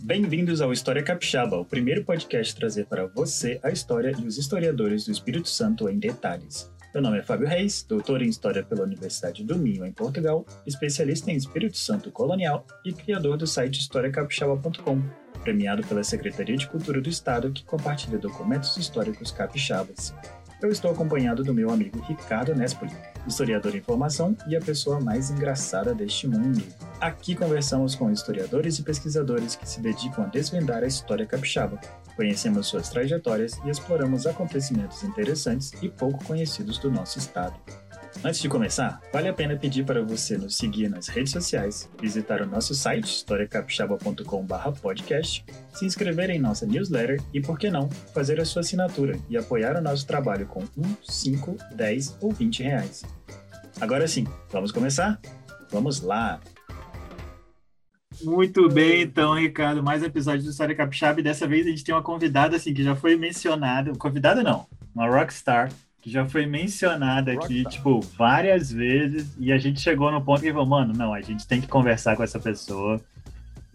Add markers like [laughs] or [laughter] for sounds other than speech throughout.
Bem-vindos ao História Capixaba, o primeiro podcast trazer para você a história e os historiadores do Espírito Santo em detalhes. Meu nome é Fábio Reis, doutor em História pela Universidade do Minho, em Portugal, especialista em Espírito Santo colonial e criador do site historiacapixaba.com, premiado pela Secretaria de Cultura do Estado, que compartilha documentos históricos capixabas. Eu estou acompanhado do meu amigo Ricardo Nespoli, historiador em formação e a pessoa mais engraçada deste mundo. Aqui conversamos com historiadores e pesquisadores que se dedicam a desvendar a história capixaba. Conhecemos suas trajetórias e exploramos acontecimentos interessantes e pouco conhecidos do nosso estado. Antes de começar, vale a pena pedir para você nos seguir nas redes sociais, visitar o nosso site historiacapixaba.com/podcast, se inscrever em nossa newsletter e, por que não, fazer a sua assinatura e apoiar o nosso trabalho com 1, 5, 10 ou 20 reais. Agora sim, vamos começar? Vamos lá! Muito bem, então, Ricardo, mais episódio do História Capixaba e dessa vez a gente tem uma convidada assim que já foi mencionada, convidada não, uma rockstar que já foi mencionada aqui, tipo, várias vezes, e a gente chegou no ponto que falou, mano, não, a gente tem que conversar com essa pessoa.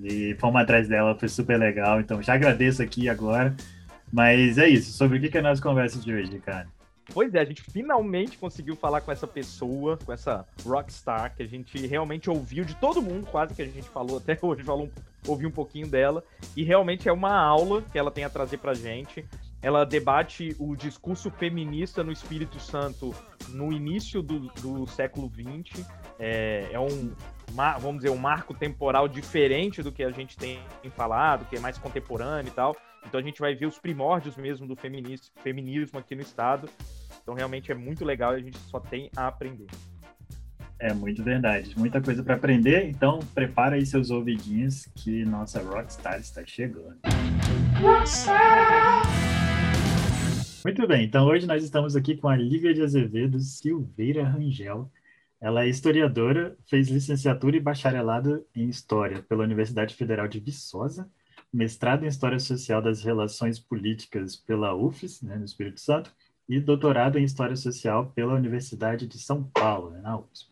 E fomos atrás dela, foi super legal. Então, já agradeço aqui agora. Mas é isso. Sobre o que é a nossa conversa de hoje, cara? Pois é, a gente finalmente conseguiu falar com essa pessoa, com essa rockstar, que a gente realmente ouviu de todo mundo, quase que a gente falou até [laughs] hoje, falou, ouviu um pouquinho dela. E realmente é uma aula que ela tem a trazer pra gente ela debate o discurso feminista no Espírito Santo no início do, do século XX. É, é, um, vamos dizer, um marco temporal diferente do que a gente tem falado, que é mais contemporâneo e tal. Então a gente vai ver os primórdios mesmo do feminismo, feminismo aqui no Estado. Então realmente é muito legal e a gente só tem a aprender. É muito verdade, muita coisa para aprender. Então prepara aí seus ouvidinhos que nossa Rockstar está chegando. Rockstar! Muito bem, então hoje nós estamos aqui com a Lívia de Azevedo Silveira Rangel. Ela é historiadora, fez licenciatura e bacharelado em História pela Universidade Federal de Viçosa, mestrado em História Social das Relações Políticas pela UFES, né, no Espírito Santo, e doutorado em História Social pela Universidade de São Paulo, né, na UFES.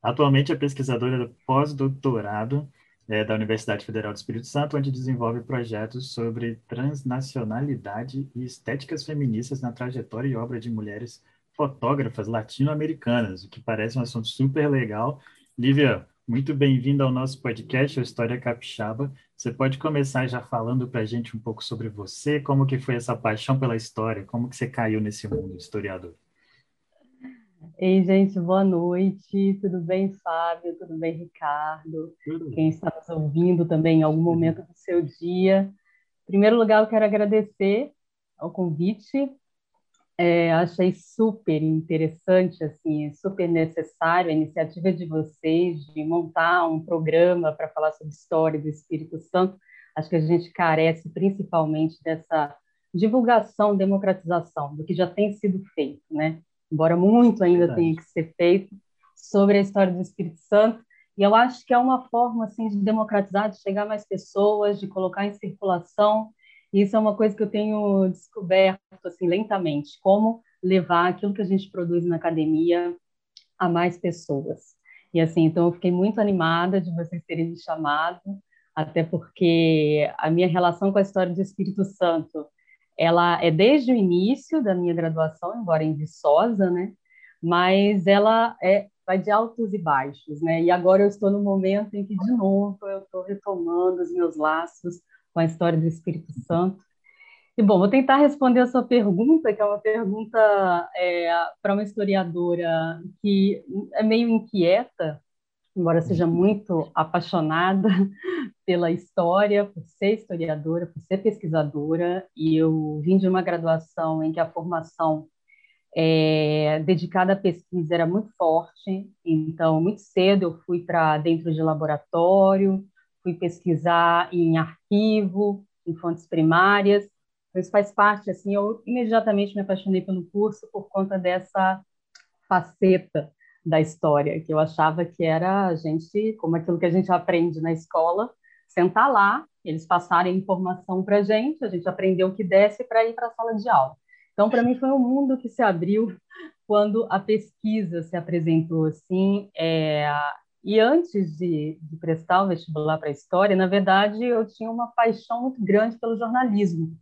Atualmente é pesquisadora pós-doutorado é, da Universidade Federal do Espírito Santo, onde desenvolve projetos sobre transnacionalidade e estéticas feministas na trajetória e obra de mulheres fotógrafas latino-americanas, o que parece um assunto super legal. Lívia, muito bem-vinda ao nosso podcast, a História Capixaba. Você pode começar já falando para a gente um pouco sobre você, como que foi essa paixão pela história, como que você caiu nesse mundo historiador? Ei, gente, boa noite. Tudo bem, Fábio? Tudo bem, Ricardo? Tudo. Quem está nos ouvindo também em algum momento do seu dia. Em primeiro lugar, eu quero agradecer ao convite. É, achei super interessante, assim, super necessário a iniciativa de vocês de montar um programa para falar sobre história do Espírito Santo. Acho que a gente carece principalmente dessa divulgação, democratização do que já tem sido feito, né? Embora muito ainda Verdade. tenha que ser feito, sobre a história do Espírito Santo. E eu acho que é uma forma assim de democratizar, de chegar a mais pessoas, de colocar em circulação. E isso é uma coisa que eu tenho descoberto assim lentamente, como levar aquilo que a gente produz na academia a mais pessoas. E assim, então eu fiquei muito animada de vocês terem me chamado, até porque a minha relação com a história do Espírito Santo ela é desde o início da minha graduação, embora em Viçosa, né? Mas ela é vai de altos e baixos, né? E agora eu estou no momento em que de novo eu estou retomando os meus laços com a história do Espírito Santo. E bom, vou tentar responder a sua pergunta, que é uma pergunta é, para uma historiadora que é meio inquieta, embora seja muito apaixonada [laughs] pela história, por ser historiadora, por ser pesquisadora, e eu vim de uma graduação em que a formação é, dedicada à pesquisa era muito forte, então, muito cedo eu fui para dentro de laboratório, fui pesquisar em arquivo, em fontes primárias, isso faz parte, assim, eu imediatamente me apaixonei pelo curso por conta dessa faceta da história, que eu achava que era a gente, como aquilo que a gente aprende na escola, sentar lá, eles passarem informação para a gente, a gente aprendeu o que desce para ir para a sala de aula. Então, para mim, foi um mundo que se abriu quando a pesquisa se apresentou assim, é, E antes de, de prestar o vestibular para História, na verdade, eu tinha uma paixão muito grande pelo jornalismo.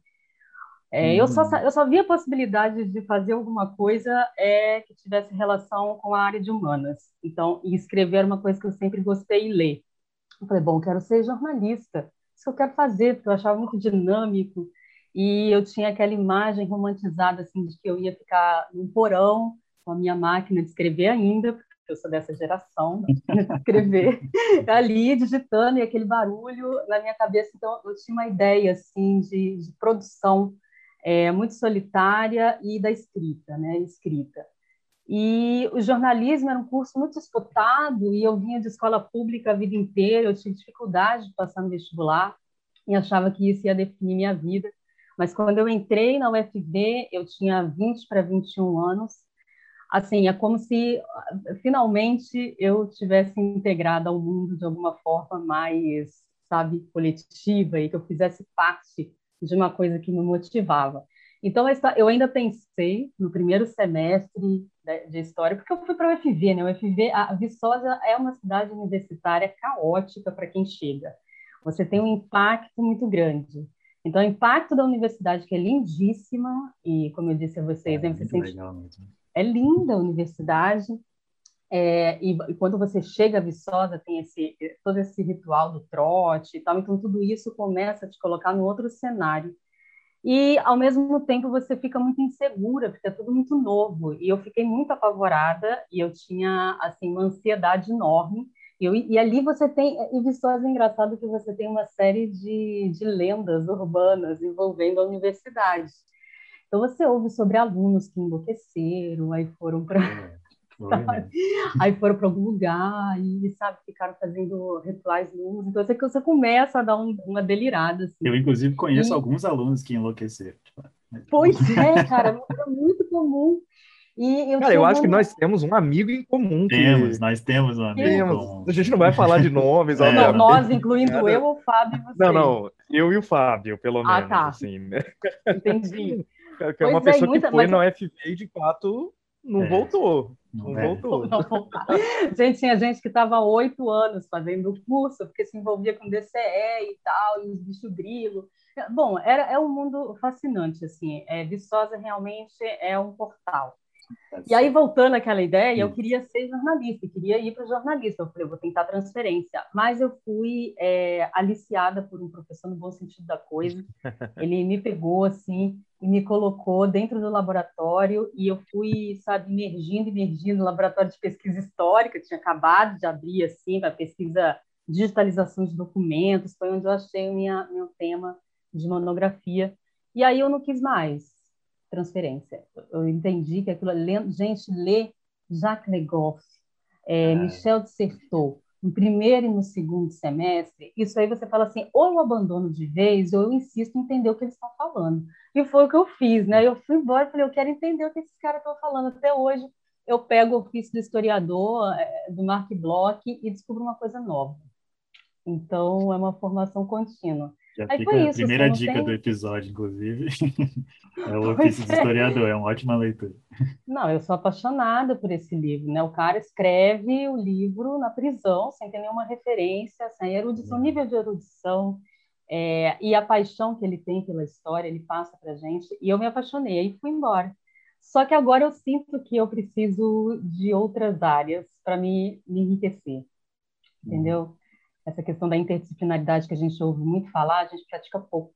É, eu, só, uhum. eu só via possibilidade de fazer alguma coisa é, que tivesse relação com a área de humanas. Então, e escrever era uma coisa que eu sempre gostei de ler. Eu falei, bom, quero ser jornalista. Isso que eu quero fazer, porque eu achava muito dinâmico. E eu tinha aquela imagem romantizada, assim, de que eu ia ficar num porão com a minha máquina de escrever ainda, porque eu sou dessa geração, de [laughs] escrever ali, digitando, e aquele barulho na minha cabeça. Então, eu tinha uma ideia, assim, de, de produção é, muito solitária e da escrita, né? Escrita. E o jornalismo era um curso muito disputado e eu vinha de escola pública a vida inteira, eu tinha dificuldade de passar no vestibular e achava que isso ia definir minha vida. Mas quando eu entrei na UFV, eu tinha 20 para 21 anos. Assim, é como se finalmente eu tivesse integrado ao mundo de alguma forma mais, sabe, coletiva e que eu fizesse parte de uma coisa que me motivava. Então, eu ainda pensei no primeiro semestre de história, porque eu fui para a UFV, né? O UFV, a Viçosa é uma cidade universitária caótica para quem chega. Você tem um impacto muito grande. Então, o impacto da universidade, que é lindíssima, e como eu disse a vocês, é, né, você sente... é linda a universidade, é, e, e, quando você chega a Viçosa, tem esse, todo esse ritual do trote e tal, então tudo isso começa a te colocar no outro cenário. E, ao mesmo tempo, você fica muito insegura, porque é tudo muito novo. E eu fiquei muito apavorada, e eu tinha, assim, uma ansiedade enorme. E, eu, e ali você tem... E Viçosa é engraçado que você tem uma série de, de lendas urbanas envolvendo a universidade. Então, você ouve sobre alunos que enlouqueceram, aí foram para... É né? [laughs] Aí foram para algum lugar e, sabe, ficaram fazendo rituais luz. Então, você, você começa a dar um, uma delirada. Assim. Eu, inclusive, conheço e... alguns alunos que enlouqueceram. Tipo, pois é, cara, [laughs] é muito comum. E eu Cara, eu acho que nós temos um amigo em comum. Temos, que... nós temos um amigo temos. em comum. A gente não vai falar de nomes, [laughs] é. Não, nós, incluindo eu, o Fábio e você. Não, não, eu e o Fábio, pelo ah, menos, tá. assim, né? Entendi. Que é uma pois pessoa é, muita, que foi mas... na UFV e, de fato, não é. voltou. Não, voltou. Não [laughs] gente, tinha gente que estava oito anos fazendo o curso, porque se envolvia com DCE e tal, e os bichos grilo. Bom, era, é um mundo fascinante, assim. É, Viçosa realmente é um portal. E aí, voltando àquela ideia, eu queria ser jornalista, queria ir para jornalista. Eu falei, vou tentar transferência. Mas eu fui é, aliciada por um professor no bom sentido da coisa. [laughs] Ele me pegou, assim, e me colocou dentro do laboratório e eu fui, sabe, emergindo, emergindo no laboratório de pesquisa histórica, tinha acabado de abrir, assim, para pesquisa, digitalização de documentos, foi onde eu achei o minha, meu tema de monografia. E aí eu não quis mais transferência. Eu entendi que aquilo, gente, lê Jacques Legoff, é, é. Michel de Certeau, no primeiro e no segundo semestre, isso aí você fala assim, ou eu abandono de vez, ou eu insisto em entender o que eles estão falando. E foi o que eu fiz, né? Eu fui embora e falei, eu quero entender o que esses caras estão falando. Até hoje, eu pego o ofício do historiador, é, do Mark Bloch, e descubro uma coisa nova. Então, é uma formação contínua. Já Aí fica a isso, primeira dica tem... do episódio, inclusive. [laughs] é o Ofício do é. Historiador, é uma ótima leitura. Não, eu sou apaixonada por esse livro, né? O cara escreve o livro na prisão, sem ter nenhuma referência, sem erudição, nível de erudição, é, e a paixão que ele tem pela história, ele passa para gente, e eu me apaixonei e fui embora. Só que agora eu sinto que eu preciso de outras áreas para me, me enriquecer, entendeu? Uhum essa questão da interdisciplinaridade que a gente ouve muito falar, a gente pratica pouco.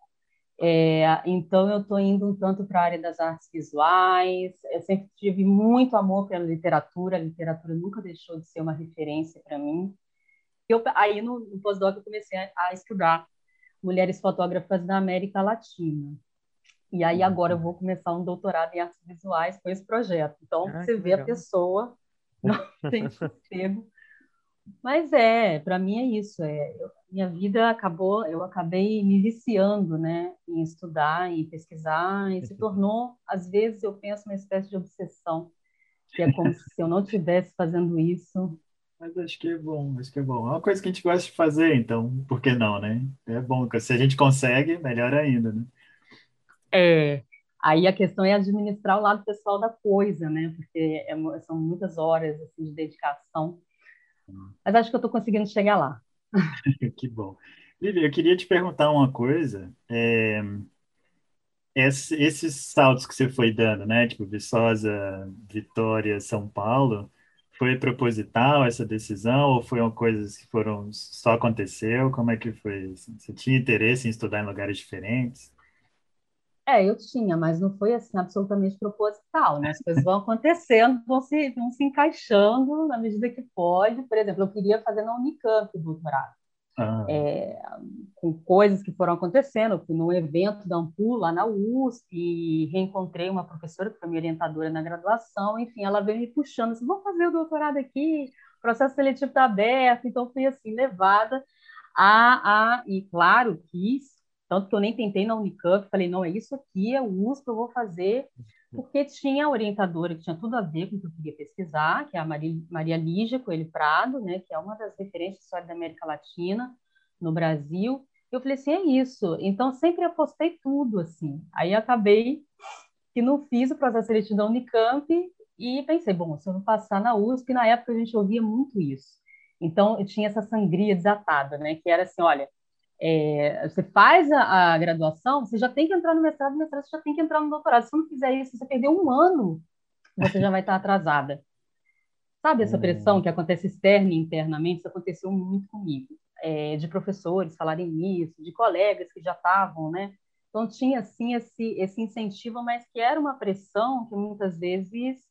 É, então, eu estou indo um tanto para a área das artes visuais. Eu sempre tive muito amor pela literatura. A literatura nunca deixou de ser uma referência para mim. Eu, aí, no, no pós-doc, eu comecei a, a, estudar mulheres fotógrafas da América Latina. E aí, agora, eu vou começar um doutorado em artes visuais com esse projeto. Então, ah, você vê legal. a pessoa, [laughs] não tem sossego mas é, para mim é isso. É, eu, minha vida acabou, eu acabei me viciando, né, em estudar, em pesquisar, e se tornou, às vezes, eu penso uma espécie de obsessão, que é como se eu não estivesse fazendo isso. Mas acho que é bom, acho que é bom. É uma coisa que a gente gosta de fazer, então, por que não, né? É bom, se a gente consegue, melhor ainda, né? É, aí a questão é administrar o lado pessoal da coisa, né? Porque é, são muitas horas assim, de dedicação Mas acho que eu estou conseguindo chegar lá. [laughs] que bom. Lívia, eu queria te perguntar uma coisa. É, esses saltos que você foi dando, né? Tipo, Viçosa, Vitória, São Paulo, foi proposital essa decisão ou foi uma coisa que foram só aconteceu? Como é que foi? Você tinha interesse em estudar em lugares diferentes? É, eu tinha, mas não foi assim absolutamente proposital, né? As coisas vão [laughs] acontecendo, vão se, vão se encaixando na medida que pode. Por exemplo, eu queria fazer na Unicamp o doutorado. Ah. É, com coisas que foram acontecendo. Eu fui num evento da Ampul, lá na USP, e reencontrei uma professora que foi minha orientadora na graduação. Enfim, ela veio me puxando assim: vou fazer o doutorado aqui, o processo seletivo está aberto. Então, fui assim, levada a, a. E claro, quis tanto que eu nem tentei na Unicamp, falei, não, é isso aqui, é o USP, eu vou fazer, porque tinha a orientadora que tinha tudo a ver com o que eu queria pesquisar, que é a Maria, Lígia Coelho Prado, né, que é uma das referências de história da América Latina no Brasil. Eu falei assim, é isso. Então, sempre apostei tudo, assim. Aí, acabei que não fiz o processo seletivo da Unicamp e pensei, bom, se eu não passar na USP, na época a gente ouvia muito isso. Então, eu tinha essa sangria desatada, né, que era assim, olha, é, você faz a, a, graduação, você já tem que entrar no mestrado, no mestrado você já tem que entrar no doutorado. Se você não fizer isso, você perdeu um ano, você já vai estar atrasada. Sabe essa [laughs] pressão hum. que acontece externa e internamente? Isso aconteceu muito comigo. É, de professores falarem isso, de colegas que já estavam, né? Então tinha, assim, esse, esse incentivo, mas que era uma pressão que muitas vezes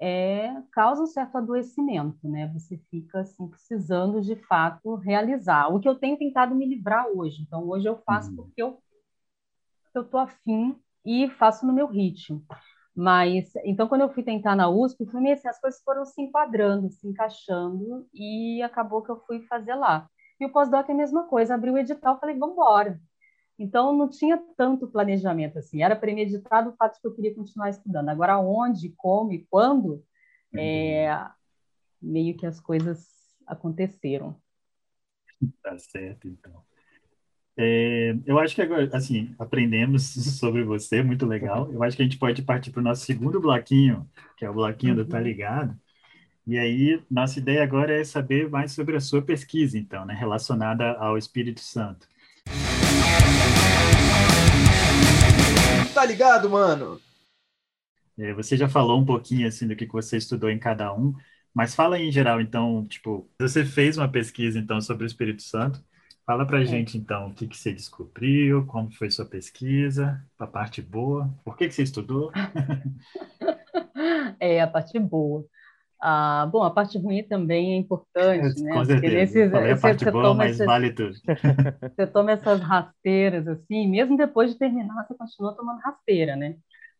é, causa um certo adoecimento, né? Você fica assim precisando de fato realizar. O que eu tenho tentado me livrar hoje. Então hoje eu faço uhum. porque eu eu tô afim e faço no meu ritmo. Mas então quando eu fui tentar na USP, foi meio assim, as coisas foram se enquadrando, se encaixando e acabou que eu fui fazer lá. E o pós-doc é a mesma coisa, abri o edital, falei, vamos embora. Então, não tinha tanto planejamento assim. Era premeditado o fato de que eu queria continuar estudando. Agora, onde, como e quando, uhum. é, meio que as coisas aconteceram. Tá certo, então. É, eu acho que agora, assim, aprendemos [laughs] sobre você, muito legal. Eu acho que a gente pode partir para o nosso segundo bloquinho, que é o bloquinho uhum. do Tá Ligado. E aí, nossa ideia agora é saber mais sobre a sua pesquisa, então, né, relacionada ao Espírito Santo. Tá ligado, mano? É, você já falou um pouquinho assim do que você estudou em cada um, mas fala em geral, então, tipo, você fez uma pesquisa então sobre o Espírito Santo. Fala pra é. gente então o que, que você descobriu, como foi sua pesquisa, a parte boa, por que, que você estudou? [laughs] é, a parte boa. Ah, bom, a parte ruim também é importante, [laughs] né? Com certeza. Nesses, Falei a parte boa, mas essas, vale tudo. [laughs] Você toma essas rasteiras, assim, mesmo depois de terminar, você continua tomando rasteira, né?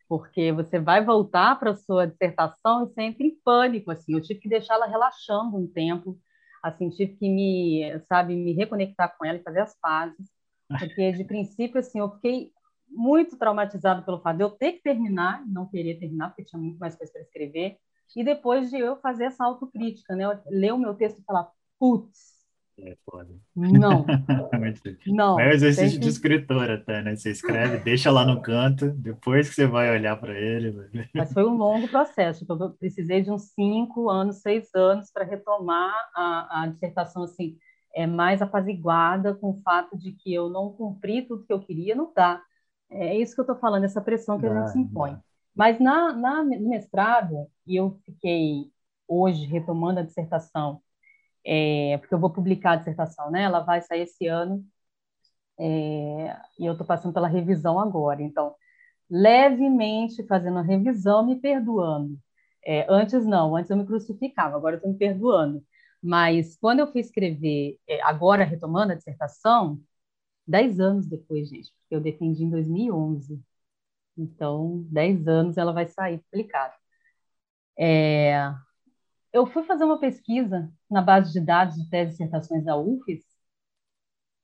Porque você vai voltar para a sua dissertação e sempre em pânico, assim. Eu tive que deixá-la relaxando um tempo, assim, tive que me, sabe, me reconectar com ela e fazer as pazes. Porque, de princípio, assim, eu fiquei muito traumatizado pelo fato de eu ter que terminar, não querer terminar, porque tinha muito mais coisa para escrever, e depois de eu fazer essa autocrítica, né? Eu ler o meu texto e falar, putz, é foda. Não. [laughs] não. É um exercício que... de escritor até, né? Você escreve, deixa lá no canto, depois que você vai olhar para ele. Mas foi um longo processo. Tipo, eu precisei de uns cinco anos, seis anos para retomar a, a dissertação assim, é mais apaziguada com o fato de que eu não cumpri tudo que eu queria, não dá. É isso que eu estou falando, essa pressão que a gente se impõe. Dá. Mas na, na, mestrado, e eu fiquei hoje retomando a dissertação, é, porque eu vou publicar a dissertação, né? Ela vai sair esse ano, é, e eu estou passando pela revisão agora. Então, levemente fazendo a revisão, me perdoando. É, antes não, antes eu me crucificava, agora eu estou me perdoando. Mas quando eu fui escrever, é, agora retomando a dissertação, dez anos depois, gente, porque eu defendi em 2011. Então, 10 anos ela vai sair publicada. É, eu fui fazer uma pesquisa na base de dados de tese e dissertações da UFES.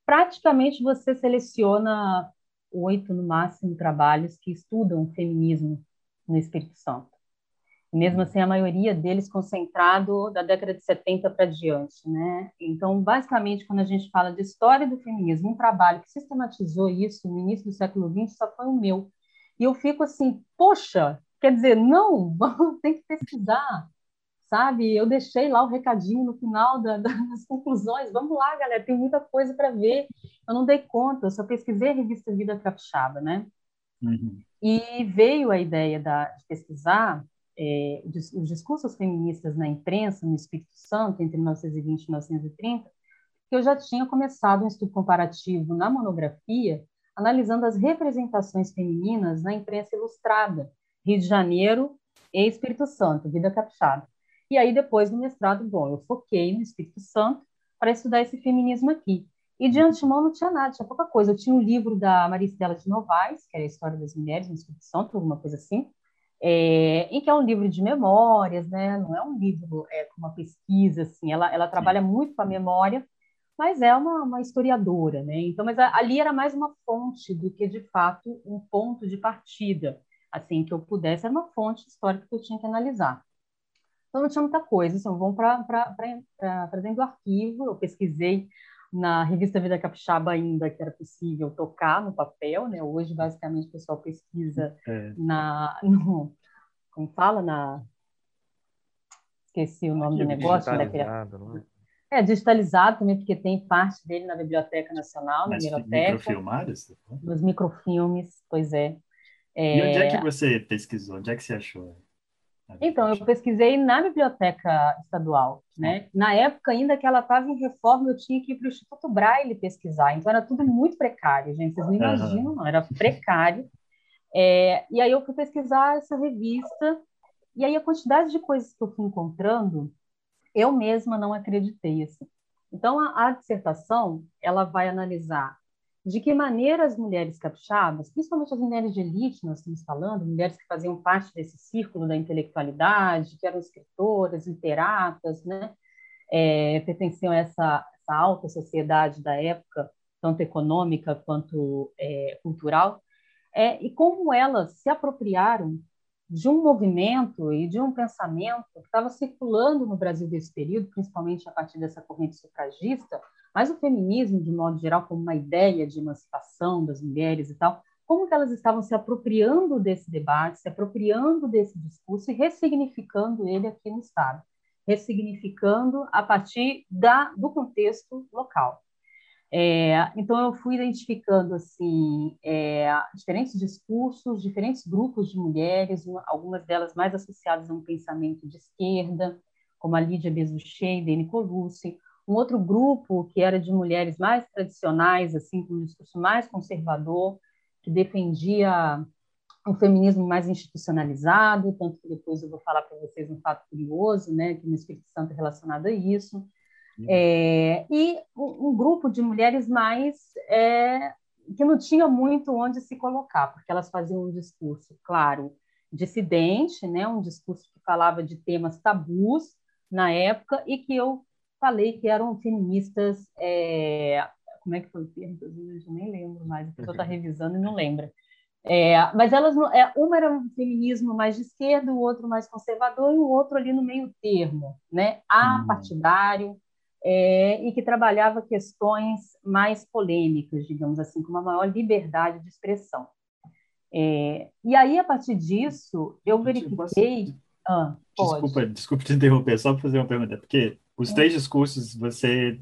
Praticamente você seleciona oito, no máximo, trabalhos que estudam o feminismo no Espírito Santo. Mesmo assim, a maioria deles concentrado da década de 70 para diante. Né? Então, basicamente, quando a gente fala de história do feminismo, um trabalho que sistematizou isso no início do século XX só foi o meu, e eu fico assim, poxa, quer dizer, não, [laughs] tem que pesquisar, sabe? Eu deixei lá o recadinho no final da, das conclusões. Vamos lá, galera, tem muita coisa para ver. Eu não dei conta, eu só pesquisei a revista Vida Capixaba, né? Uhum. E veio a ideia da, de pesquisar é, os discursos feministas na imprensa no Espírito Santo entre 1920 e 1930, que eu já tinha começado um estudo comparativo na monografia, analisando as representações femininas na imprensa ilustrada, Rio de Janeiro e Espírito Santo, Vida Capixaba. E aí, depois do mestrado, bom, eu foquei no Espírito Santo para estudar esse feminismo aqui. E de antemão não tinha nada, tinha pouca coisa. Eu tinha um livro da Maristela de Novaes, que era a História das Mulheres no Espírito Santo, alguma coisa assim, é, em que é um livro de memórias, né? não é um livro é, com uma pesquisa, assim, ela, ela trabalha muito com a memória, mas é uma, uma historiadora, né? Então, mas ali era mais uma fonte do que, de fato, um ponto de partida, assim, que eu pudesse, era uma fonte histórica que eu tinha que analisar. Então, não tinha muita coisa, assim, vamos para dentro do arquivo, eu pesquisei na revista Vida Capixaba ainda que era possível tocar no papel, né? Hoje, basicamente, o pessoal pesquisa é. na... No, como fala? Na... Esqueci o nome do negócio. Né? É, digitalizado também, porque tem parte dele na Biblioteca Nacional, Mas na biblioteca. Microfilmados? Nos microfilmes, pois é. é. E onde é que você pesquisou? Onde é que você achou? Então, eu pesquisei na biblioteca estadual, né? Na época ainda que ela estava em reforma, eu tinha que ir para o Instituto Braille pesquisar. Então era tudo muito precário, gente. Vocês não imaginam, não? Era precário. É, e aí eu fui pesquisar essa revista e aí a quantidade de coisas que eu fui encontrando, eu mesma não acreditei assim. Então a, a dissertação ela vai analisar de que maneira as mulheres capixabas, principalmente as mulheres de elite, nós estamos falando, mulheres que faziam parte desse círculo da intelectualidade, que eram escritoras, literatas, né, é, pertenciam a essa, essa, alta sociedade da época, tanto econômica quanto é, cultural, é, e como elas se apropriaram de um movimento e de um pensamento que estava circulando no Brasil desse período, principalmente a partir dessa corrente sufragista, mas o feminismo, de modo geral, como uma ideia de emancipação das mulheres e tal, como que elas estavam se apropriando desse debate, se apropriando desse discurso e ressignificando ele aqui no Estado, ressignificando a partir da, do contexto local. É, então eu fui identificando assim é, diferentes discursos, diferentes grupos de mulheres, algumas delas mais associadas a um pensamento de esquerda, como a Lídia Bezuchet e Deni Colucci, um outro grupo que era de mulheres mais tradicionais, assim, com um discurso mais conservador, que defendia um feminismo mais institucionalizado, tanto que depois eu vou falar para vocês um fato curioso, né, que no Espírito Santo é relacionado a isso. É, e um, grupo de mulheres mais é, que não tinha muito onde se colocar, porque elas faziam um discurso, claro, dissidente, né, um discurso que falava de temas tabus na época e que eu falei que eram feministas. É, como é que foi o termo? Eu nem lembro mais, a pessoa está revisando e não lembra. É, mas elas é, uma era um feminismo mais de esquerda, o outro mais conservador e o outro ali no meio termo, né? apartidário, é, e que trabalhava questões mais polêmicas, digamos assim, com uma maior liberdade de expressão. É, e aí, a partir disso, eu verifiquei. Ah, desculpa, desculpa te interromper, só para fazer uma pergunta, porque os três discursos você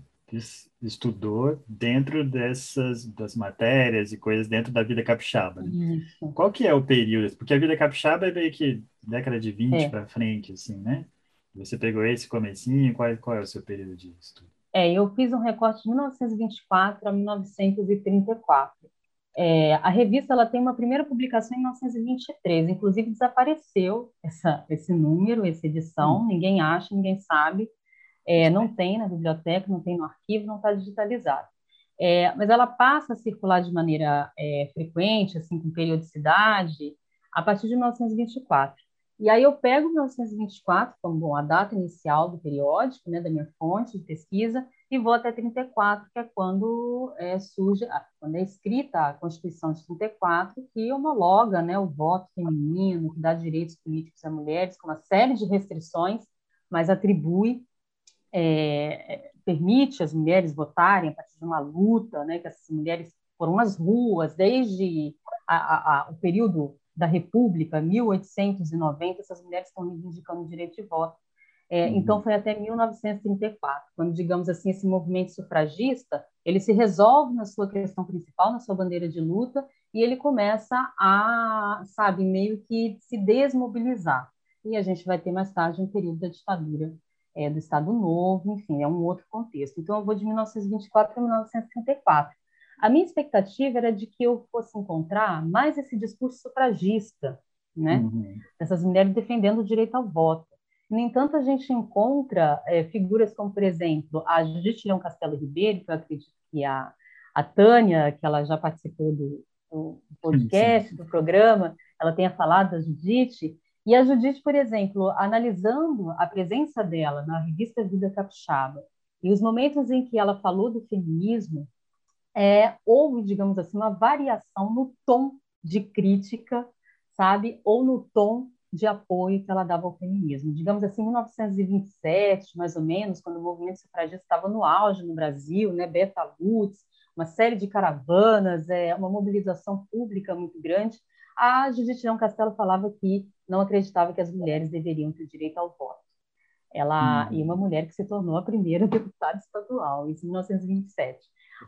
estudou dentro dessas das matérias e coisas dentro da vida capixaba. Né? Qual que é o período? Porque a vida capixaba é meio que década de 20 é. para frente, assim, né? Você pegou esse comecinho, qual, qual é o seu período de estudo? É, eu fiz um recorte de 1924 a 1934. É, a revista ela tem uma primeira publicação em 1923, inclusive desapareceu essa, esse número, essa edição, hum. ninguém acha, ninguém sabe. É, não tem na biblioteca, não tem no arquivo, não está digitalizado. É, mas ela passa a circular de maneira é, frequente, assim, com periodicidade, a partir de 1924. E aí eu pego 1924 como bom, a data inicial do periódico, né, da minha fonte de pesquisa, e vou até 34, que é quando é, surge, quando é escrita a Constituição de 34, que homologa né, o voto feminino, que dá direitos políticos a mulheres, com uma série de restrições, mas atribui é, permite as mulheres votarem a partir de uma luta, né, que essas mulheres foram às ruas desde a, a, a, o período da República, 1890, essas mulheres estão reivindicando o direito de voto. É, uhum. Então, foi até 1934, quando, digamos assim, esse movimento sufragista, ele se resolve na sua questão principal, na sua bandeira de luta, e ele começa a, sabe, meio que se desmobilizar. E a gente vai ter mais tarde um período da ditadura é, do Estado Novo, enfim, é um outro contexto. Então, eu vou de 1924 a 1934. A minha expectativa era de que eu fosse encontrar mais esse discurso sufragista, né? Uhum. Essas mulheres defendendo o direito ao voto. No entanto, a gente encontra é, figuras como, por exemplo, a Judith Leão Castelo Ribeiro, que eu acredito que a, a Tânia, que ela já participou do, do podcast, sim. do programa, ela tenha falado da Judith, e a Judith, por exemplo, analisando a presença dela na revista Vida Capixaba e os momentos em que ela falou do feminismo, é, houve, digamos assim, uma variação no tom de crítica, sabe, ou no tom de apoio que ela dava ao feminismo. Digamos assim, em 1927, mais ou menos, quando o movimento sufragista estava no auge no Brasil, né, Berta Lutz, uma série de caravanas, é, uma mobilização pública muito grande, a Judith Leão Castelo falava que não acreditava que as mulheres deveriam ter direito ao voto. Ela hum. e uma mulher que se tornou a primeira [laughs] deputada estadual, isso em 1927.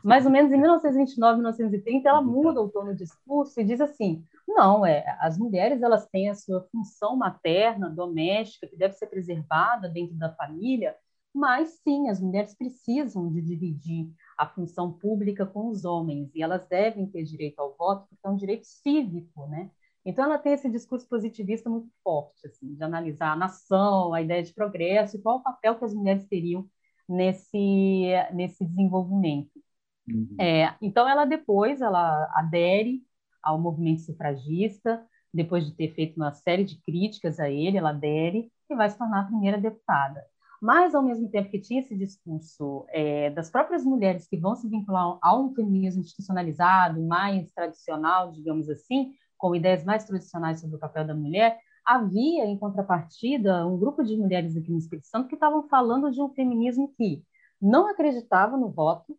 Mais ou menos em 1929, 1930, ela muda o tom do discurso e diz assim: não, é, as mulheres elas têm a sua função materna, doméstica, que deve ser preservada dentro da família, mas sim, as mulheres precisam de dividir a função pública com os homens e elas devem ter direito ao voto, porque é um direito cívico, né? Então ela tem esse discurso positivista muito forte, assim, de analisar a nação, a ideia de progresso e qual o papel que as mulheres teriam nesse nesse desenvolvimento. Uhum. É, então ela depois ela adere ao movimento sufragista, depois de ter feito uma série de críticas a ele, ela adere e vai se tornar a primeira deputada. Mas, ao mesmo tempo que tinha esse discurso é, das próprias mulheres que vão se vincular a um feminismo institucionalizado, mais tradicional, digamos assim, com ideias mais tradicionais sobre o papel da mulher, havia, em contrapartida, um grupo de mulheres aqui no Espírito Santo que estavam falando de um feminismo que não acreditava no voto,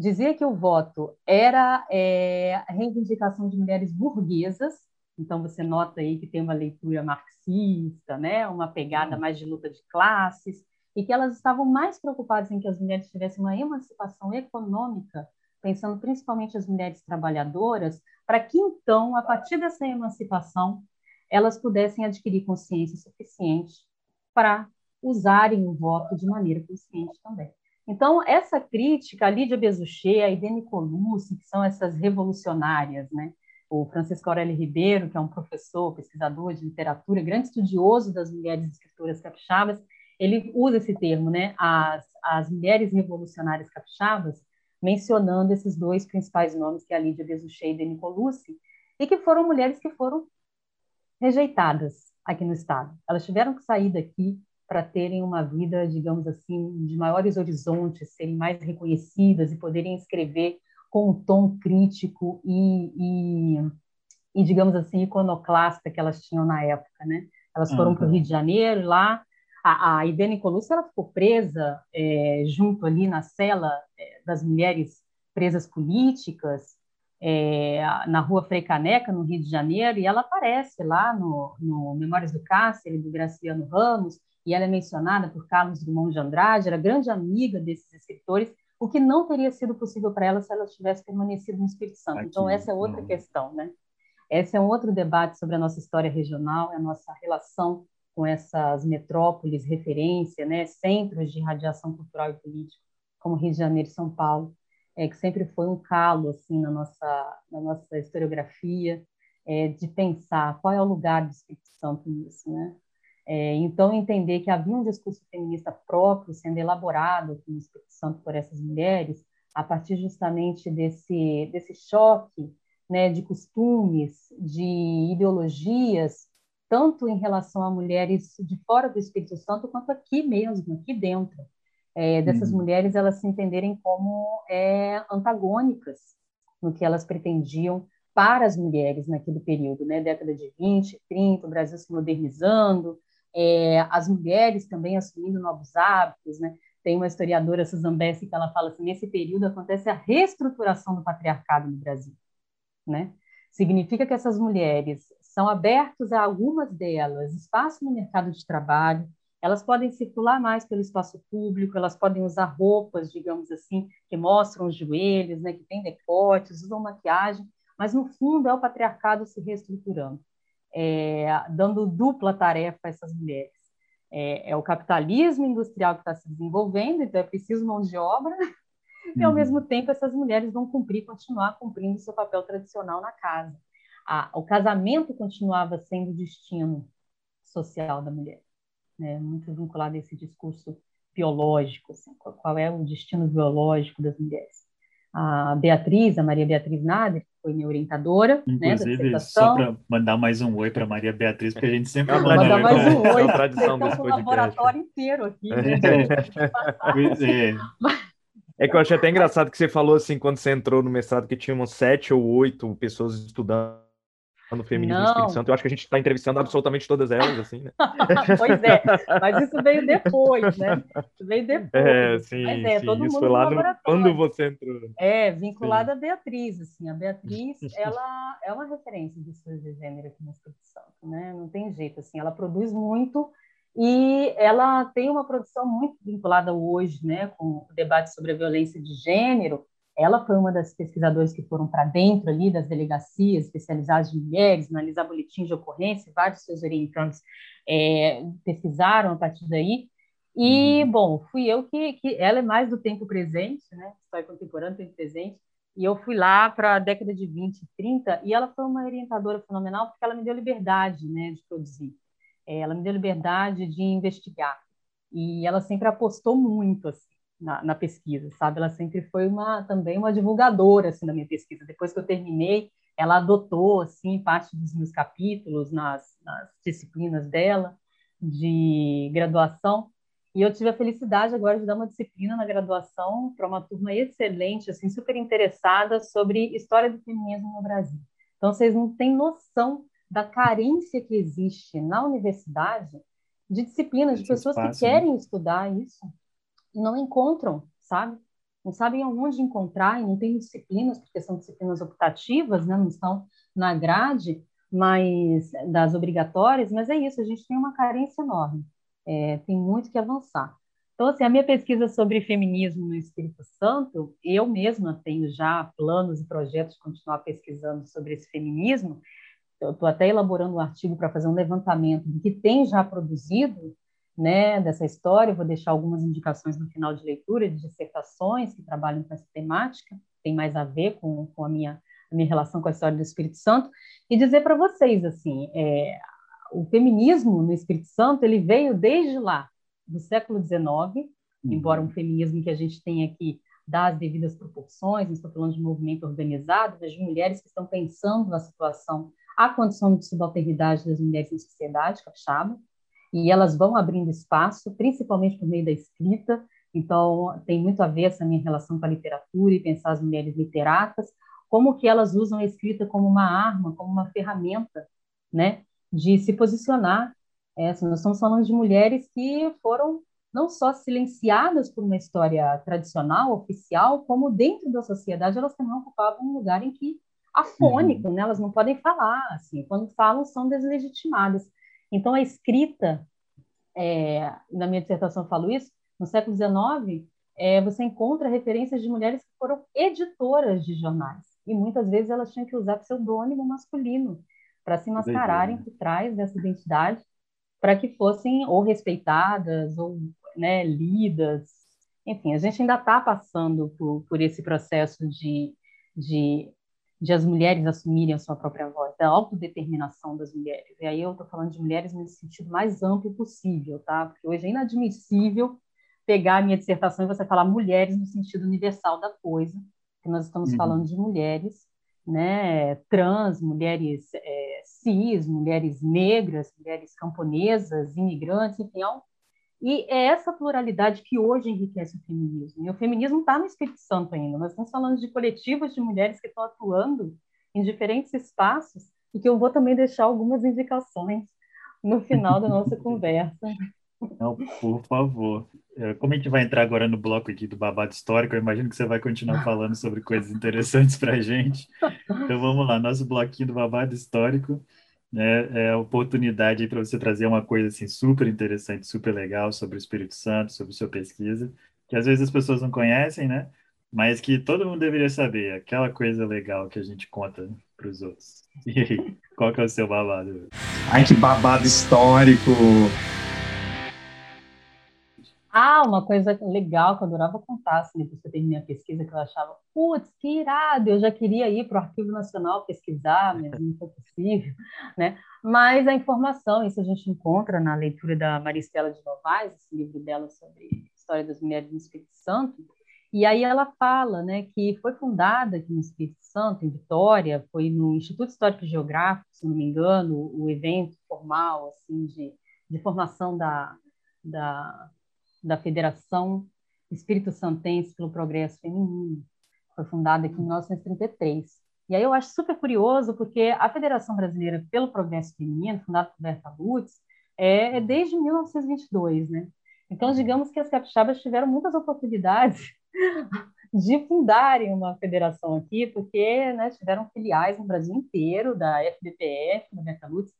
dizia que o voto era é, a reivindicação de mulheres burguesas, então você nota aí que tem uma leitura marxista, né, uma pegada mais de luta de classes, e que elas estavam mais preocupadas em que as mulheres tivessem uma emancipação econômica, pensando principalmente as mulheres trabalhadoras, para que então, a partir dessa emancipação, elas pudessem adquirir consciência suficiente para usarem o voto de maneira consciente também. Então, essa crítica, a Lídia Bezuchet, a Idene Colucci, que são essas revolucionárias, né? o Francisco Aurélio Ribeiro, que é um professor, pesquisador de literatura, grande estudioso das mulheres escritoras capixabas, ele usa esse termo, né? as, as mulheres revolucionárias capixabas, mencionando esses dois principais nomes, que é a Lídia Bezuchet e Idene Colucci, e que foram mulheres que foram rejeitadas aqui no Estado. Elas tiveram que sair daqui para terem uma vida, digamos assim, de maiores horizontes, serem mais reconhecidas e poderem escrever com um tom crítico e, e, e digamos assim, iconoclasta que elas tinham na época, né? Elas foram uhum. para o Rio de Janeiro, lá a, a Idene Colucci ela ficou presa é, junto ali na cela é, das mulheres presas políticas é, na Rua Frei Caneca, no Rio de Janeiro, e ela aparece lá no, no Memórias do Cárcere, do Graciliano Ramos, e ela é mencionada por Carlos Drummond de Andrade, era grande amiga desses escritores, o que não teria sido possível para ela se ela tivesse permanecido no Espírito Santo. Aqui, então, essa é outra questão, né? Esse é um outro debate sobre a nossa história regional, a nossa relação com essas metrópoles, referência, né, centros de radiação cultural e política, como Rio de Janeiro e São Paulo, é, que sempre foi um calo assim na nossa, na nossa historiografia, é, de pensar qual é o lugar do Espírito Santo nisso, né? É, então, entender que havia um discurso feminista próprio sendo elaborado aqui no Espírito Santo por essas mulheres, a partir justamente desse, desse choque né, de costumes, de ideologias, tanto em relação a mulheres de fora do Espírito Santo, quanto aqui mesmo, aqui dentro. É, dessas uhum. mulheres elas se entenderem como é, antagônicas no que elas pretendiam para as mulheres naquele período, né? década de 20, 30, o Brasil se modernizando, é, as mulheres também assumindo novos hábitos, né? Tem uma historiadora, Susan Bessi, que ela fala assim, nesse período acontece a reestruturação do patriarcado no Brasil, né? Significa que essas mulheres são abertas a algumas delas espaço no mercado de trabalho, elas podem circular mais pelo espaço público, elas podem usar roupas, digamos assim, que mostram os joelhos, né, que tem decotes, usam maquiagem, mas no fundo é o patriarcado se reestruturando, é, dando dupla tarefa a essas mulheres. É, é o capitalismo industrial que está se desenvolvendo, então é preciso mão de obra, [laughs] e ao uhum. mesmo tempo essas mulheres vão cumprir, continuar cumprindo seu papel tradicional na casa. o casamento continuava sendo o destino social da mulher né, muito vinculado a esse discurso biológico, assim, qual é o destino biológico das mulheres. A Beatriz, a Maria Beatriz Nader, foi minha orientadora, Inclusive, né, só para mandar mais um oi para Maria Beatriz, porque a gente sempre manda mandar mais um oi. [laughs] É uma tradição desse podcast. laboratório inteiro aqui. Né? [laughs] É. é que eu achei até engraçado que você falou assim, quando você entrou no mestrado, que tinha umas sete ou oito pessoas estudando no Feminismo no Espírito Santo. Eu acho que a gente está entrevistando absolutamente todas elas, assim, né? [laughs] pois é, mas isso veio depois, né? Isso veio depois. É, sim, mas é, sim. todo isso mundo foi lá no, quando você entrou. É, vinculada à Beatriz, assim. A Beatriz, [laughs] ela é uma referência de estudos de gênero aqui no Espírito Santo, né? Não tem jeito, assim. Ela produz muito e ela tem uma produção muito vinculada hoje, né, com o debate sobre a violência de gênero, ela foi uma das pesquisadoras que foram para dentro ali das delegacias especializadas de mulheres, analisar boletins de ocorrência, vários seus orientantes é, pesquisaram a partir daí. E, uhum. bom, fui eu que, que. Ela é mais do tempo presente, né? História contemporânea, tempo presente. E eu fui lá para a década de 20, 30, e ela foi uma orientadora fenomenal porque ela me deu liberdade né, de produzir. É, ela me deu liberdade de investigar. E ela sempre apostou muito, assim na, na, pesquisa, sabe? Ela sempre foi uma também uma divulgadora assim da minha pesquisa. Depois que eu terminei, ela adotou assim parte dos meus capítulos nas, nas disciplinas dela de graduação. E eu tive a felicidade agora de dar uma disciplina na graduação para uma turma excelente, assim, super interessada sobre história do feminismo no Brasil. Então, vocês não têm noção da carência que existe na universidade de disciplinas, de pessoas espaço, que né? querem né? estudar isso não encontram, sabe? Não sabem aonde encontrar e não tem disciplinas, porque são disciplinas optativas, né? não estão na grade mas das obrigatórias, mas é isso, a gente tem uma carência enorme, é, tem muito que avançar. Então, assim, a minha pesquisa sobre feminismo no Espírito Santo, eu mesma tenho já planos e projetos de continuar pesquisando sobre esse feminismo, eu estou até elaborando um artigo para fazer um levantamento do que tem já produzido né, dessa história. vou deixar algumas indicações no final de leitura de dissertações que trabalham com essa temática, tem mais a ver com, com a, minha, a minha relação com a história do Espírito Santo, e dizer para vocês, assim, é, o feminismo no Espírito Santo, ele veio desde lá, do século XIX, uhum. embora um feminismo que a gente tem aqui das devidas proporções, não estou falando de movimento organizado, mas de mulheres que estão pensando na situação, a condição de subalternidade das mulheres na sociedade capixaba, e elas vão abrindo espaço, principalmente por meio da escrita. Então, tem muito a ver essa minha relação com a literatura e pensar as mulheres literatas, como que elas usam a escrita como uma arma, como uma ferramenta, né, de se posicionar. É, nós estamos falando de mulheres que foram não só silenciadas por uma história tradicional, oficial, como dentro da sociedade elas também ocupavam um lugar em que afônico, uhum. né? Elas não podem falar, assim, quando falam são deslegitimadas. Então, a escrita, é, na minha dissertação eu falo isso, no século XIX, é, você encontra referências de mulheres que foram editoras de jornais. E muitas vezes elas tinham que usar pseudônimo masculino para se mascararem por trás dessa identidade, para que fossem ou respeitadas ou né, lidas. Enfim, a gente ainda está passando por, por esse processo de, de de as mulheres assumirem a sua própria voz, da autodeterminação das mulheres. E aí eu estou falando de mulheres nesse sentido mais amplo possível, tá? Porque hoje é inadmissível pegar a minha dissertação e você falar mulheres no sentido universal da coisa, que nós estamos uhum. falando de mulheres, né, trans, mulheres é, cis, mulheres negras, mulheres camponesas, imigrantes, enfim, e é essa pluralidade que hoje enriquece o feminismo. E o feminismo está no Espírito Santo ainda. Nós estamos falando de coletivos de mulheres que estão atuando em diferentes espaços e que eu vou também deixar algumas indicações no final da nossa [laughs] conversa. Não, por favor. É, como a gente vai entrar agora no bloco aqui do babado histórico, eu imagino que você vai continuar [laughs] falando sobre coisas interessantes para a gente. Então vamos lá, nosso bloquinho do babado histórico. Né? É a oportunidade para você trazer uma coisa assim super interessante, super legal sobre o Espírito Santo, sobre sua pesquisa, que às vezes as pessoas não conhecem, né? Mas que todo mundo deveria saber, aquela coisa legal que a gente conta para os outros. [laughs] E aí, qual que é o seu babado? Ai, que babado histórico! Ah, uma coisa legal que eu adorava contar, assim, depois que eu terminei a pesquisa, que eu achava, putz, que irado, eu já queria ir para o Arquivo Nacional pesquisar, [laughs] mas não foi possível, né? Mas a informação, isso a gente encontra na leitura da Maristela de Novaes, esse livro dela sobre história das mulheres no Espírito Santo, e aí ela fala, né, que foi fundada aqui no Espírito Santo, em Vitória, foi no Instituto Histórico e Geográfico, se não me engano, o evento formal, assim, de, de formação da, da da Federação Espírito Santense pelo Progresso Feminino. Foi fundada aqui em 1933. E aí eu acho super curioso, porque a Federação Brasileira pelo Progresso Feminino, fundada por Berta Lutz, é, é desde 1922, né? Então, digamos que as capixabas tiveram muitas oportunidades [laughs] de fundarem uma federação aqui, porque né, tiveram filiais no Brasil inteiro, da FBPF, da Berta Lutz,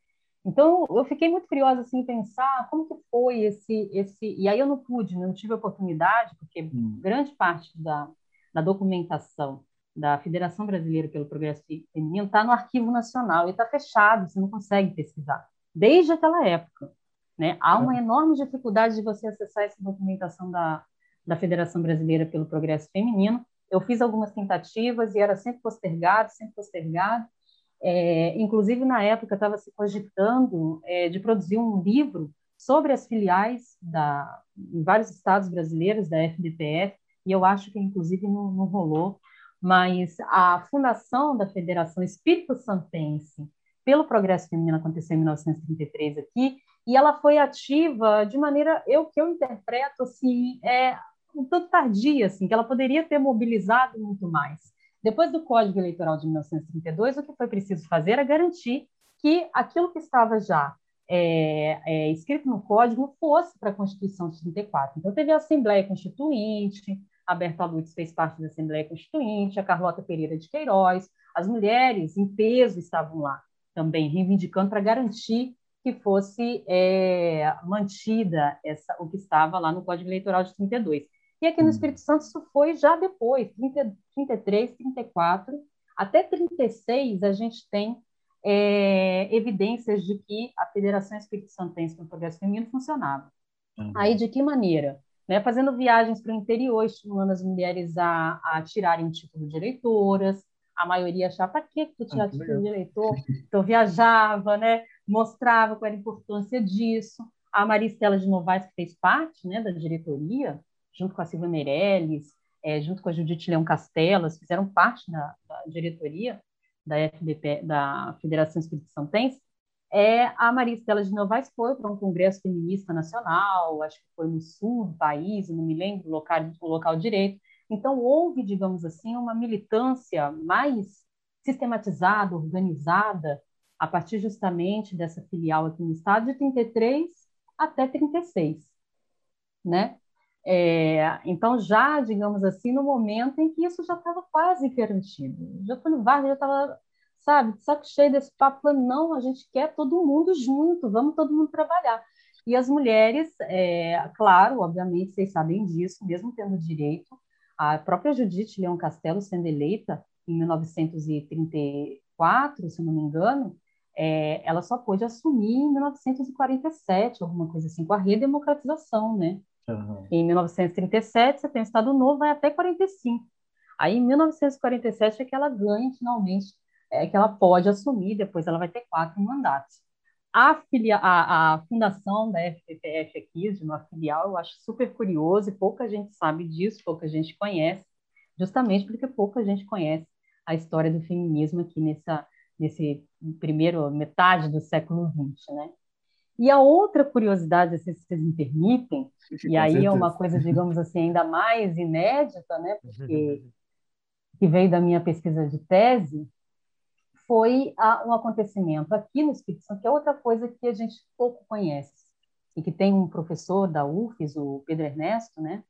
então, eu fiquei muito curiosa assim, pensar como que foi esse, esse... E aí eu não pude, não tive oportunidade, porque hum. grande parte da, da documentação da Federação Brasileira pelo Progresso Feminino está no Arquivo Nacional e está fechado, você não consegue pesquisar, desde aquela época. Né? Há uma é. enorme dificuldade de você acessar essa documentação da, da Federação Brasileira pelo Progresso Feminino. Eu fiz algumas tentativas e era sempre postergado, sempre postergado. É, inclusive, na época, estava se cogitando é, de produzir um livro sobre as filiais da, em vários estados brasileiros da FDPF, e eu acho que, inclusive, não, não rolou, mas a fundação da Federação Espírito Santense pelo Progresso Feminino aconteceu em 1933 aqui, e ela foi ativa de maneira, eu que eu interpreto, assim, é, um tanto tardia, assim, que ela poderia ter mobilizado muito mais. Depois do Código Eleitoral de 1932, o que foi preciso fazer era garantir que aquilo que estava já é, é, escrito no Código fosse para a Constituição de 34. Então, teve a Assembleia Constituinte, a Berta Lutz fez parte da Assembleia Constituinte, a Carlota Pereira de Queiroz, as mulheres em peso estavam lá também, reivindicando para garantir que fosse é, mantida essa, o que estava lá no Código Eleitoral de 32. E aqui no hum. Espírito Santo isso foi já depois, 30, 33, 34, até 36 a gente tem é, evidências de que a Federação Espírito Santense para o Progresso Feminino funcionava. Uhum. Aí, de que maneira? Né, fazendo viagens para o interior, estimulando as mulheres a, a tirarem o título de eleitoras, a maioria achava, para que tu tirar ah, título de eleitor? [laughs] Então, viajava, né, mostrava qual era a importância disso. A Maristela de Novaes, que fez parte né, da diretoria, junto com a Silvia Meirelles, é, junto com a Judite Leão Castelas, fizeram parte da, da diretoria da FDP, da Federação Espírito Santense, é, a Maria Estela de Novaes foi para um congresso feminista nacional, acho que foi no sul do país, não me lembro o local, o local direito. Então, houve, digamos assim, uma militância mais sistematizada, organizada, a partir justamente dessa filial aqui no estado, de 33 até 36, né? É, então, já, digamos assim, no momento em que isso já estava quase garantido. Getúlio Vargas já estava, sabe, de saco cheio desse papo, não, a gente quer todo mundo junto, vamos todo mundo trabalhar. E as mulheres, é, claro, obviamente, vocês sabem disso, mesmo tendo direito, a própria Judite Leão Castelo sendo eleita em 1934, se não me engano, é, ela só pôde assumir em 1947, alguma coisa assim, com a redemocratização, né? Uhum. Em 1937, você tem Estado Novo, vai até 45. Aí, em 1947, é que ela ganha, finalmente, é que ela pode assumir, depois ela vai ter quatro mandatos. A, filia, a, a fundação da FPPF aqui, de uma filial, eu acho super curioso e pouca gente sabe disso, pouca gente conhece, justamente porque pouca gente conhece a história do feminismo aqui nessa, nesse primeiro metade do século XX, né? E a outra curiosidade, se vocês me permitem, e aí é uma coisa, digamos assim, ainda mais inédita, né, porque [laughs] que veio da minha pesquisa de tese, foi a, um acontecimento aqui no Espírito Santo, que é outra coisa que a gente pouco conhece, e que tem um professor da UFES, o Pedro Ernesto, né,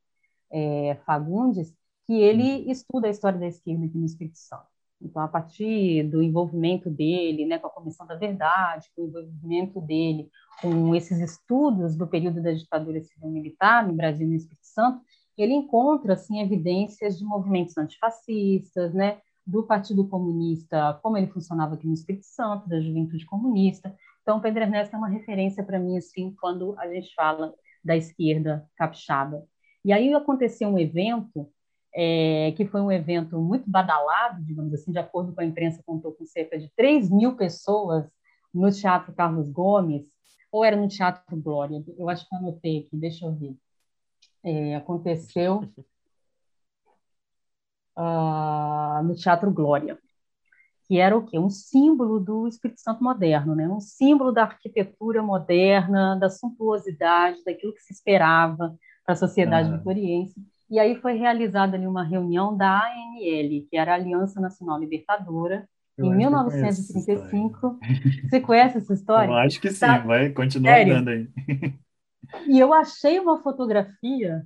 é, Fagundes, que ele estuda a história da esquerda aqui no Espírito Santo. Então, a partir do envolvimento dele né, com a Comissão da Verdade, com o envolvimento dele com esses estudos do período da ditadura civil-militar no Brasil e no Espírito Santo, ele encontra assim evidências de movimentos antifascistas, né, do Partido Comunista, como ele funcionava aqui no Espírito Santo, da Juventude Comunista. Então, Pedro Ernesto é uma referência para mim assim quando a gente fala da esquerda capixaba. E aí aconteceu um evento é, que foi um evento muito badalado, digamos assim, de acordo com a imprensa, contou com cerca de 3 mil pessoas no Teatro Carlos Gomes, ou era no Teatro Glória? Eu acho que anotei aqui, deixa eu ver. É, aconteceu uh, no Teatro Glória, que era o quê? Um símbolo do Espírito Santo moderno, né? um símbolo da arquitetura moderna, da suntuosidade, daquilo que se esperava para a sociedade vitoriense. E aí foi realizada ali uma reunião da ANL, que era a Aliança Nacional Libertadora, eu em 1935. Você conhece essa história? Eu acho que sim, tá... vai continuar Sério? andando aí. E eu achei uma fotografia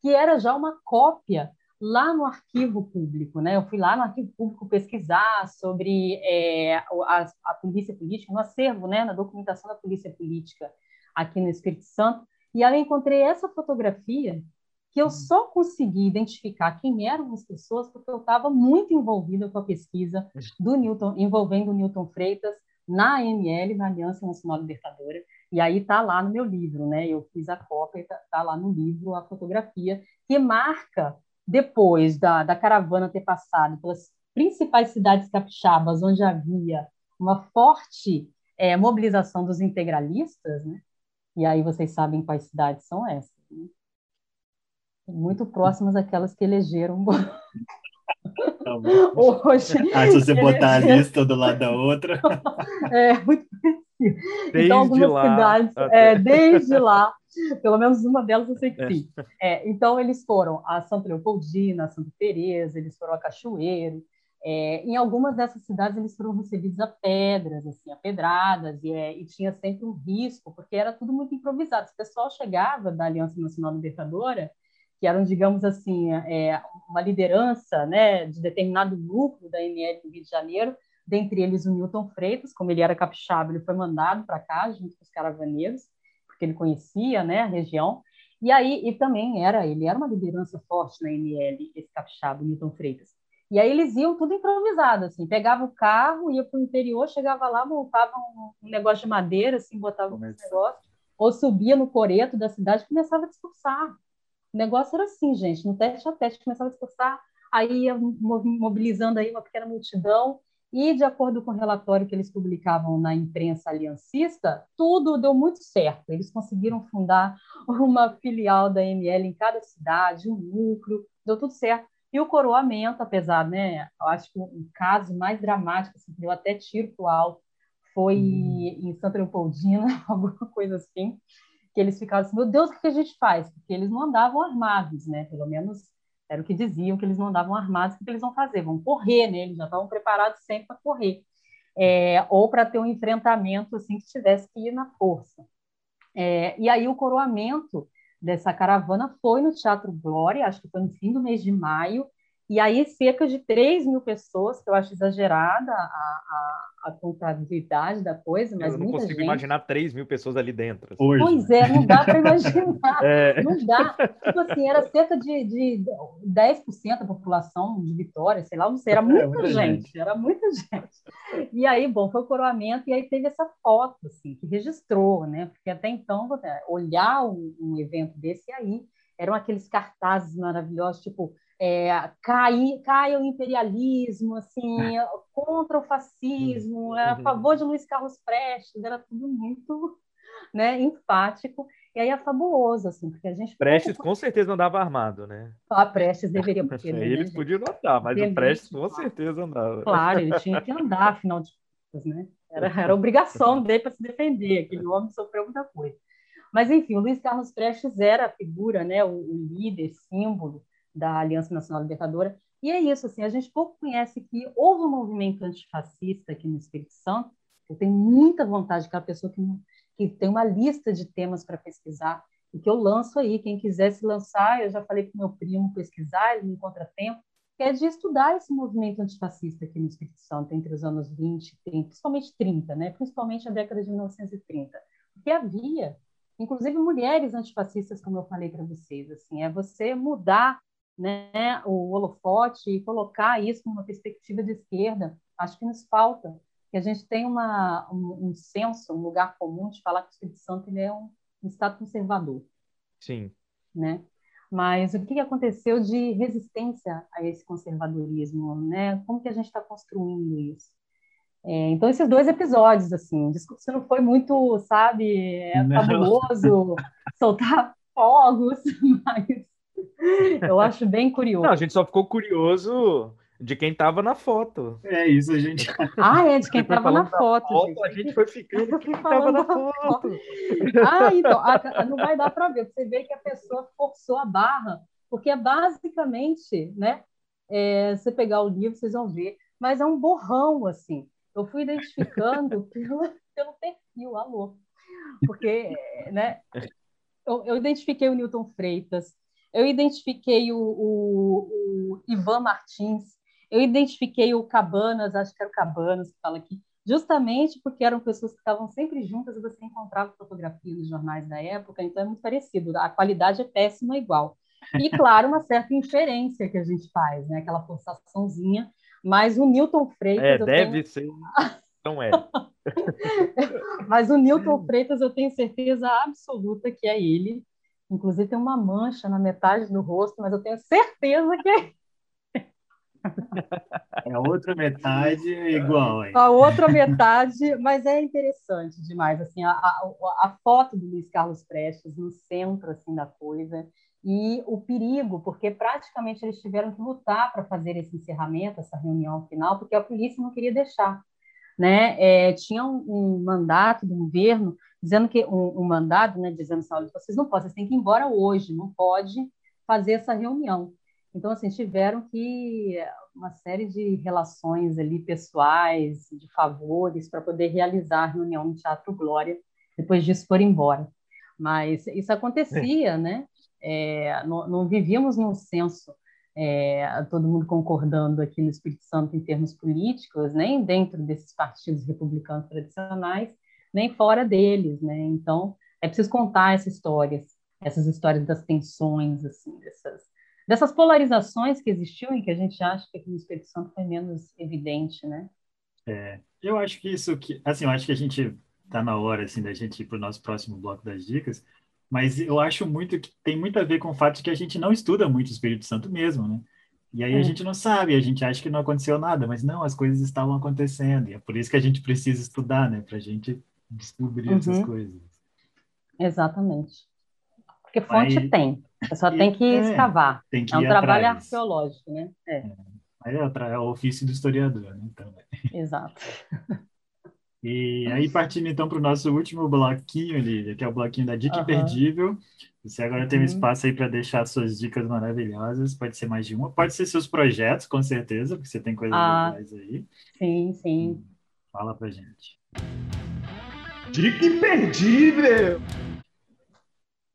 que era já uma cópia lá no arquivo público, né? Eu fui lá no arquivo público pesquisar sobre é, a, a, polícia política, no acervo, né, na documentação da polícia política aqui no Espírito Santo, e aí eu encontrei essa fotografia que eu só consegui identificar quem eram as pessoas porque eu estava muito envolvida com a pesquisa do Newton, envolvendo o Newton Freitas na AML, na Aliança Nacional Libertadora, e aí está lá no meu livro, né? Eu fiz a cópia, está tá lá no livro a fotografia que marca depois da, da caravana ter passado pelas principais cidades capixabas, onde havia uma forte é, mobilização dos integralistas, né? E aí vocês sabem quais cidades são essas. Muito próximas àquelas que elegeram. Tá Hoje, [laughs] ah, se você botar a lista do lado da outra. [laughs] É, muito parecido. Então, algumas lá, cidades, é, desde lá, pelo menos uma delas eu sei que sim. É, então, eles foram a Santa Leopoldina, a Santa Teresa, eles foram a Cachoeiro. É, em algumas dessas cidades, eles foram recebidos a pedras, assim, a pedradas, e, é, e tinha sempre um risco, porque era tudo muito improvisado. Se o pessoal chegava da Aliança Nacional Libertadora, que eram, digamos assim, é, uma liderança né, de determinado grupo da ML do Rio de Janeiro, dentre eles o Newton Freitas, como ele era capixaba, ele foi mandado para cá junto com os caravaneiros, porque ele conhecia né, a região, e aí e também era, ele era uma liderança forte na ML, esse capixaba, o Newton Freitas. E aí eles iam tudo improvisado, assim, pegava o carro, ia para o interior, chegava lá, montava um, negócio de madeira, assim, botava um negócio, ou subia no coreto da cidade e começava a discursar. O negócio era assim, gente, no teste a teste, começava a discursar, aí ia mobilizando aí uma pequena multidão, e de acordo com o relatório que eles publicavam na imprensa aliancista, tudo deu muito certo. Eles conseguiram fundar uma filial da ML em cada cidade, um núcleo, deu tudo certo. E o coroamento, apesar, né, eu acho que o caso mais dramático, assim, deu até tiro para o alto, foi hum. em Santa Leopoldina, [laughs] alguma coisa assim, que eles ficavam assim, meu Deus, o que a gente faz? Porque eles não andavam armados, né? Pelo menos era o que diziam, que eles não andavam armados, o que eles vão fazer? Vão correr, né? Eles já estavam preparados sempre para correr. É, ou para ter um enfrentamento assim que tivesse que ir na força. É, e aí o coroamento dessa caravana foi no Teatro Glória, acho que foi no fim do mês de maio, e aí cerca de 3 mil pessoas, que eu acho exagerada a, a, a contabilidade da coisa, mas Eu não consigo gente... imaginar 3 mil pessoas ali dentro. Assim. Pois é, não dá para [laughs] imaginar. é. Não dá. Tipo assim, era cerca de, de 10% da população de Vitória, sei lá, não sei, era muita, é, muita gente, gente, era muita gente. E aí, bom, foi o coroamento, e aí teve essa foto, assim, que registrou, né? Porque até então, olhar um, um evento desse aí, eram aqueles cartazes maravilhosos, tipo é, cair, caia o imperialismo, assim, contra o fascismo, é, a uhum. favor de Luiz Carlos Prestes, era tudo muito [laughs] né, enfático. E aí é fabuloso, assim, porque a gente... Prestes com certeza andava armado, né? Ah, Prestes deveria... Porque, [laughs] né, Eles podiam andar, mas o Prestes com certeza andava. Claro, ele tinha que andar, afinal de contas, né? Era, era obrigação dele para se defender, aquele homem sofreu muita coisa. Mas, enfim, o Luiz Carlos Prestes era a figura, né, o, o líder, símbolo, da Aliança Nacional Libertadora. E é isso, assim, a gente pouco conhece que houve um movimento antifascista aqui no Espírito Santo. Eu tenho muita vontade, aquela pessoa que, que tem uma lista de temas para pesquisar e que eu lanço aí. Quem quiser se lançar, eu já falei para meu primo pesquisar, ele não encontra tempo, que é de estudar esse movimento antifascista aqui no Espírito Santo entre os anos 20 e 30, principalmente 30, né? principalmente a década de 1930. Porque havia, inclusive, mulheres antifascistas, como eu falei para vocês. Assim, é você mudar né, o holofote e colocar isso numa perspectiva de esquerda. Acho que nos falta, que a gente tem uma, um, um senso, um lugar comum de falar que o Espírito Santo ele é um, um Estado conservador. Sim. Né? Mas o que aconteceu de resistência a esse conservadorismo, né? Como que a gente está construindo isso? É, então esses dois episódios, assim, desculpa se não foi muito, sabe, é, fabuloso [laughs] soltar fogos, [laughs] mas [laughs] eu acho bem curioso. Não, a gente só ficou curioso de quem estava na foto. É isso, a gente. [laughs] Ah, é, de quem estava na foto. foto gente. A gente foi ficando quem estava na foto. foto. [laughs] Ah, então, a, não vai dar para ver. Você vê que a pessoa forçou a barra, porque é basicamente, né? É, você pegar o livro, vocês vão ver, mas é um borrão, assim. Eu fui identificando pelo, pelo perfil, alô. Porque, né? Eu, eu identifiquei o Newton Freitas, eu identifiquei o, o, o Ivan Martins, eu identifiquei o Cabanas, acho que era o Cabanas que fala aqui, justamente porque eram pessoas que estavam sempre juntas e você encontrava fotografia nos jornais da época, então é muito parecido. A qualidade é péssima igual. E, [laughs] claro, uma certa inferência que a gente faz, né? aquela forçaçãozinha. Mas o Newton Freitas. É, deve tenho... ser. [laughs] Não é. Mas o Newton [laughs] Freitas, eu tenho certeza absoluta que é ele. Inclusive, tem uma mancha na metade do rosto, mas eu tenho certeza que [laughs] é é a outra metade igual. Hein? A outra metade, mas é interessante demais, assim, a, a, a, foto do Luiz Carlos Prestes no centro, assim, da coisa, e o perigo, porque praticamente eles tiveram que lutar para fazer esse encerramento, essa reunião final, porque a polícia não queria deixar, né? É, tinha um, um, mandato do governo dizendo que um, um mandado, né, dizendo assim, vocês não podem, vocês têm que ir embora hoje, não pode fazer essa reunião. Então, assim, tiveram que uma série de relações ali pessoais, de favores, para poder realizar a reunião no Teatro Glória, depois disso foram embora. Mas isso acontecia, é. né? É, não, não, vivíamos num senso, é, todo mundo concordando aqui no Espírito Santo em termos políticos, nem dentro desses partidos republicanos tradicionais, nem fora deles, né? Então, é preciso contar essas histórias, essas histórias das tensões, assim, dessas dessas polarizações que existiam e que a gente acha que aqui no Espírito Santo foi menos evidente, né? É, eu acho que isso que, assim, eu acho que a gente está na hora assim da gente ir para o nosso próximo bloco das dicas, mas eu acho muito que tem muito a ver com o fato de que a gente não estuda muito o Espírito Santo mesmo, né? E aí a gente não sabe, a gente acha que não aconteceu nada, mas não, as coisas estavam acontecendo, e é por isso que a gente precisa estudar, né, para a gente descobrir uhum. essas coisas. Exatamente. Porque fonte Aí, tem, você só tem que é, escavar. Tem que é um trabalho atrás. arqueológico, né? É. é. É, é o ofício do historiador, né? Também. Exato. [laughs] E aí, partindo então para o nosso último bloquinho, Lívia, que é o bloquinho da Dica uhum. Imperdível. Você agora tem um uhum. espaço aí para deixar suas dicas maravilhosas. Pode ser mais de uma, pode ser seus projetos, com certeza, porque você tem coisas ah, legais aí. Sim, sim. Hum, fala para gente. Dica Imperdível!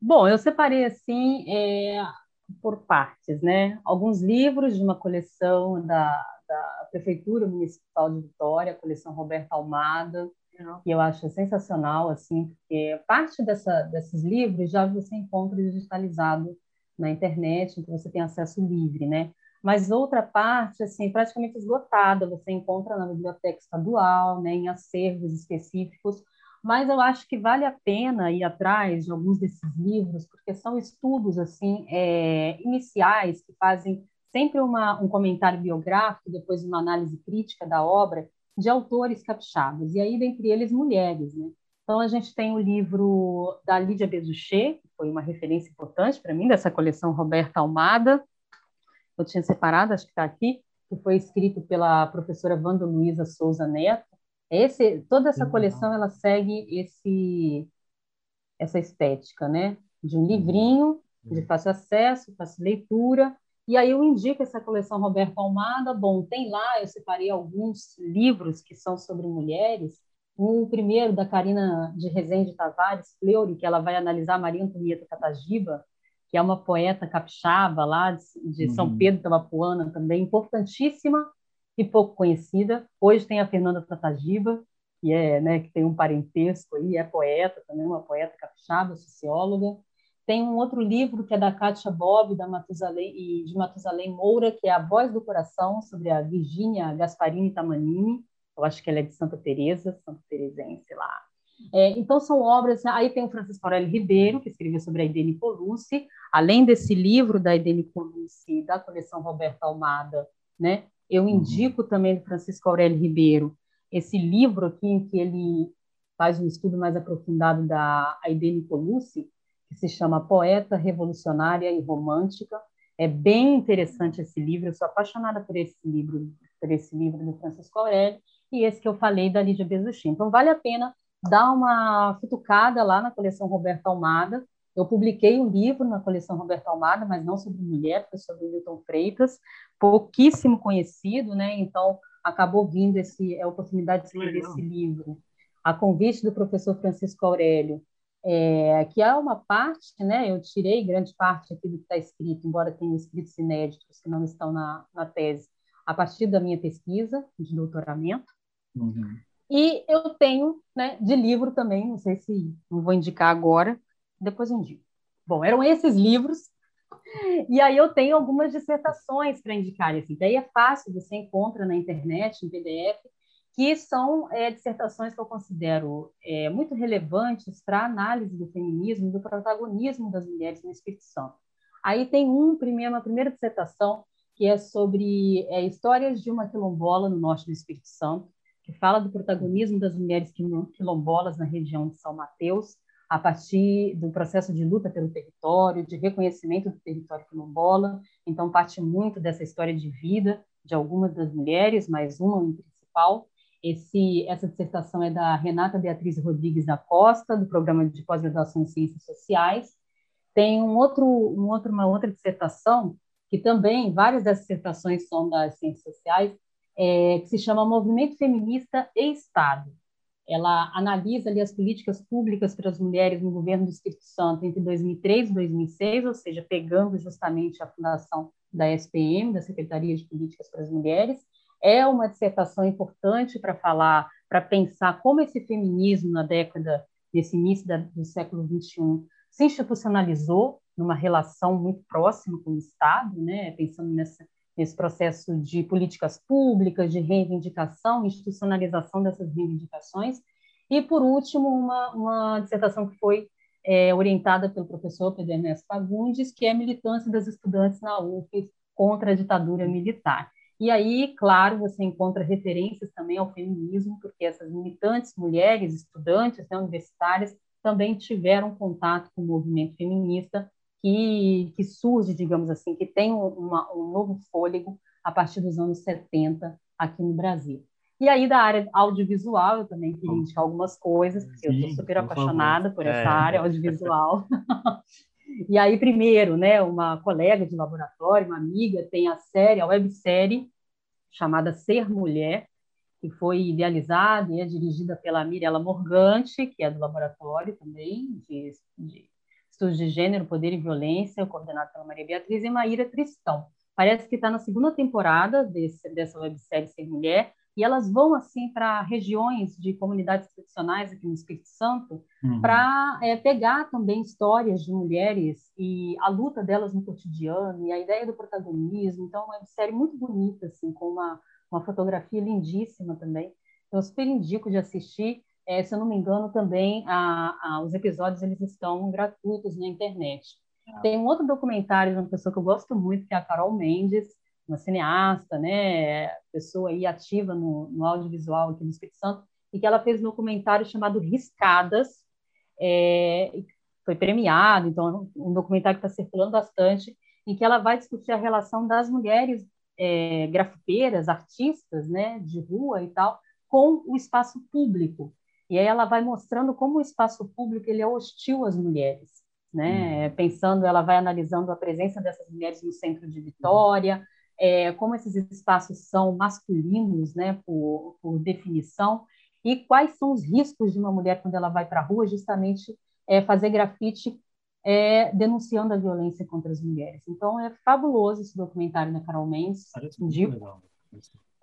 Bom, eu separei assim é, por partes, né? Alguns livros de uma coleção da, da Prefeitura Municipal de Vitória, a coleção Roberta Almada, que eu acho sensacional, assim, porque parte dessa, desses livros já você encontra digitalizado na internet, então você tem acesso livre, né? Mas outra parte, assim, praticamente esgotada, você encontra na biblioteca estadual, né, em acervos específicos, mas eu acho que vale a pena ir atrás de alguns desses livros, porque são estudos assim é, iniciais que fazem sempre uma, um comentário biográfico, depois uma análise crítica da obra de autores capixabas, e aí dentre eles mulheres. Né? Então a gente tem o livro da Lídia Bezuchet, que foi uma referência importante para mim, dessa coleção Roberta Almada, eu tinha separado, acho que está aqui, que foi escrito pela professora Wanda Luiza Souza Neto, esse, toda essa coleção ela segue esse essa estética, né? De um livrinho de fácil acesso, fácil leitura. E aí eu indico essa coleção Roberto Almada. Bom, tem lá, eu separei alguns livros que são sobre mulheres. O primeiro, da Karina de Rezende Tavares, Fleury, que ela vai analisar Maria Antonieta Catagiba, que é uma poeta capixaba lá de, de uhum. São Pedro da Lapuana também, importantíssima e pouco conhecida. Hoje tem a Fernanda Tatagiba, que é, né, que tem um parentesco aí, é poeta também, uma poeta capixaba, socióloga. Tem um outro livro que é da Kátia Bob da Matusalém, e de Matusalém Moura, que é A Voz do Coração, sobre a Virgínia Gasparini Tamanini. Eu acho que ela é de Santa Teresa, Santa Teresense lá. É, então, são obras. Aí tem o Francisco Aurélio Ribeiro, que escreveu sobre a Idene Colucci, além desse livro da Idene Colucci, da coleção Roberto Almada, né? Eu uhum. indico também do Francisco Aurélio Ribeiro esse livro aqui, em que ele faz um estudo mais aprofundado da Idene Colucci, que se chama Poeta Revolucionária e Romântica. É bem interessante esse livro, eu sou apaixonada por esse livro, por esse livro do Francisco Aurélio, e esse que eu falei da Lídia Bezuchin. Então, vale a pena dá uma futucada lá na coleção Roberto Almada. Eu publiquei um livro na coleção Roberto Almada, mas não sobre mulher, foi sobre Milton Freitas, pouquíssimo conhecido, né? Então acabou vindo esse é a oportunidade de escrever esse livro, a convite do professor Francisco Aurélio, é, que é uma parte, né? Eu tirei grande parte aqui do que está escrito, embora tenha escritos inéditos que não estão na, na tese, a partir da minha pesquisa de doutoramento. Uhum. E eu tenho né, de livro também, não sei se não vou indicar agora, depois eu indico. Bom, eram esses livros. E aí eu tenho algumas dissertações para indicar. Assim. Daí é fácil, você encontra na internet, em PDF, que são é, dissertações que eu considero é, muito relevantes para a análise do feminismo do protagonismo das mulheres no Espírito Santo. Aí tem um, primeiro, uma primeira dissertação que é sobre é, histórias de uma quilombola no norte do Espírito Santo, que fala do protagonismo das mulheres quilombolas na região de São Mateus, a partir do processo de luta pelo território, de reconhecimento do território quilombola. Então, parte muito dessa história de vida de algumas das mulheres, mas uma em principal. Esse, essa dissertação é da Renata Beatriz Rodrigues da Costa, do Programa de Pós-Graduação em Ciências Sociais. Tem um outro, um outro, uma outra dissertação, que também, várias dessas dissertações são das Ciências Sociais, é, que se chama Movimento Feminista e Estado. Ela analisa ali as políticas públicas para as mulheres no governo do Espírito Santo entre 2003 e 2006, ou seja, pegando justamente a fundação da SPM, da Secretaria de Políticas para as Mulheres. É uma dissertação importante para falar, para pensar como esse feminismo na década, nesse início da, do século XXI, se institucionalizou numa relação muito próxima com o Estado, né? pensando nessa nesse processo de políticas públicas, de reivindicação, institucionalização dessas reivindicações. E, por último, uma, uma dissertação que foi é, orientada pelo professor Pedro Ernesto Fagundes, que é militância das estudantes na UF contra a ditadura militar. E aí, claro, você encontra referências também ao feminismo, porque essas militantes, mulheres, estudantes né, universitárias, também tiveram contato com o movimento feminista que, que surge, digamos assim, que tem uma, um novo fôlego a partir dos anos 70 aqui no Brasil. E aí, da área audiovisual, eu também queria indicar algumas coisas, porque eu estou super apaixonada por essa é. área audiovisual. [laughs] e aí, primeiro, né, uma colega de laboratório, uma amiga, tem a série, a websérie chamada Ser Mulher, que foi idealizada e é dirigida pela Mirella Morgante, que é do laboratório também, de, de Estudos de Gênero, Poder e Violência, coordenado pela Maria Beatriz, e Maíra Tristão. Parece que está na segunda temporada desse, dessa websérie Ser Mulher, e elas vão assim para regiões de comunidades tradicionais aqui no Espírito Santo uhum. para é, pegar também histórias de mulheres e a luta delas no cotidiano e a ideia do protagonismo. Então, é uma websérie muito bonita, assim, com uma, uma fotografia lindíssima também. Então, eu super indico de assistir. É, se eu não me engano, também a, a, os episódios eles estão gratuitos na internet. Ah. Tem um outro documentário de uma pessoa que eu gosto muito, que é a Carol Mendes, uma cineasta, né, pessoa aí ativa no, no audiovisual aqui no Espírito Santo, e que ela fez um documentário chamado Riscadas, é, foi premiado, então um documentário que está circulando bastante, em que ela vai discutir a relação das mulheres é, grafiteiras, artistas, né, de rua e tal, com o espaço público. E aí ela vai mostrando como o espaço público ele é hostil às mulheres, né? Uhum. Pensando, ela vai analisando a presença dessas mulheres no centro de Vitória, é, como esses espaços são masculinos, né, por, por, definição, e quais são os riscos de uma mulher quando ela vai para a rua, justamente é, fazer grafite é, denunciando a violência contra as mulheres. Então, é fabuloso esse documentário da Carol Mendes.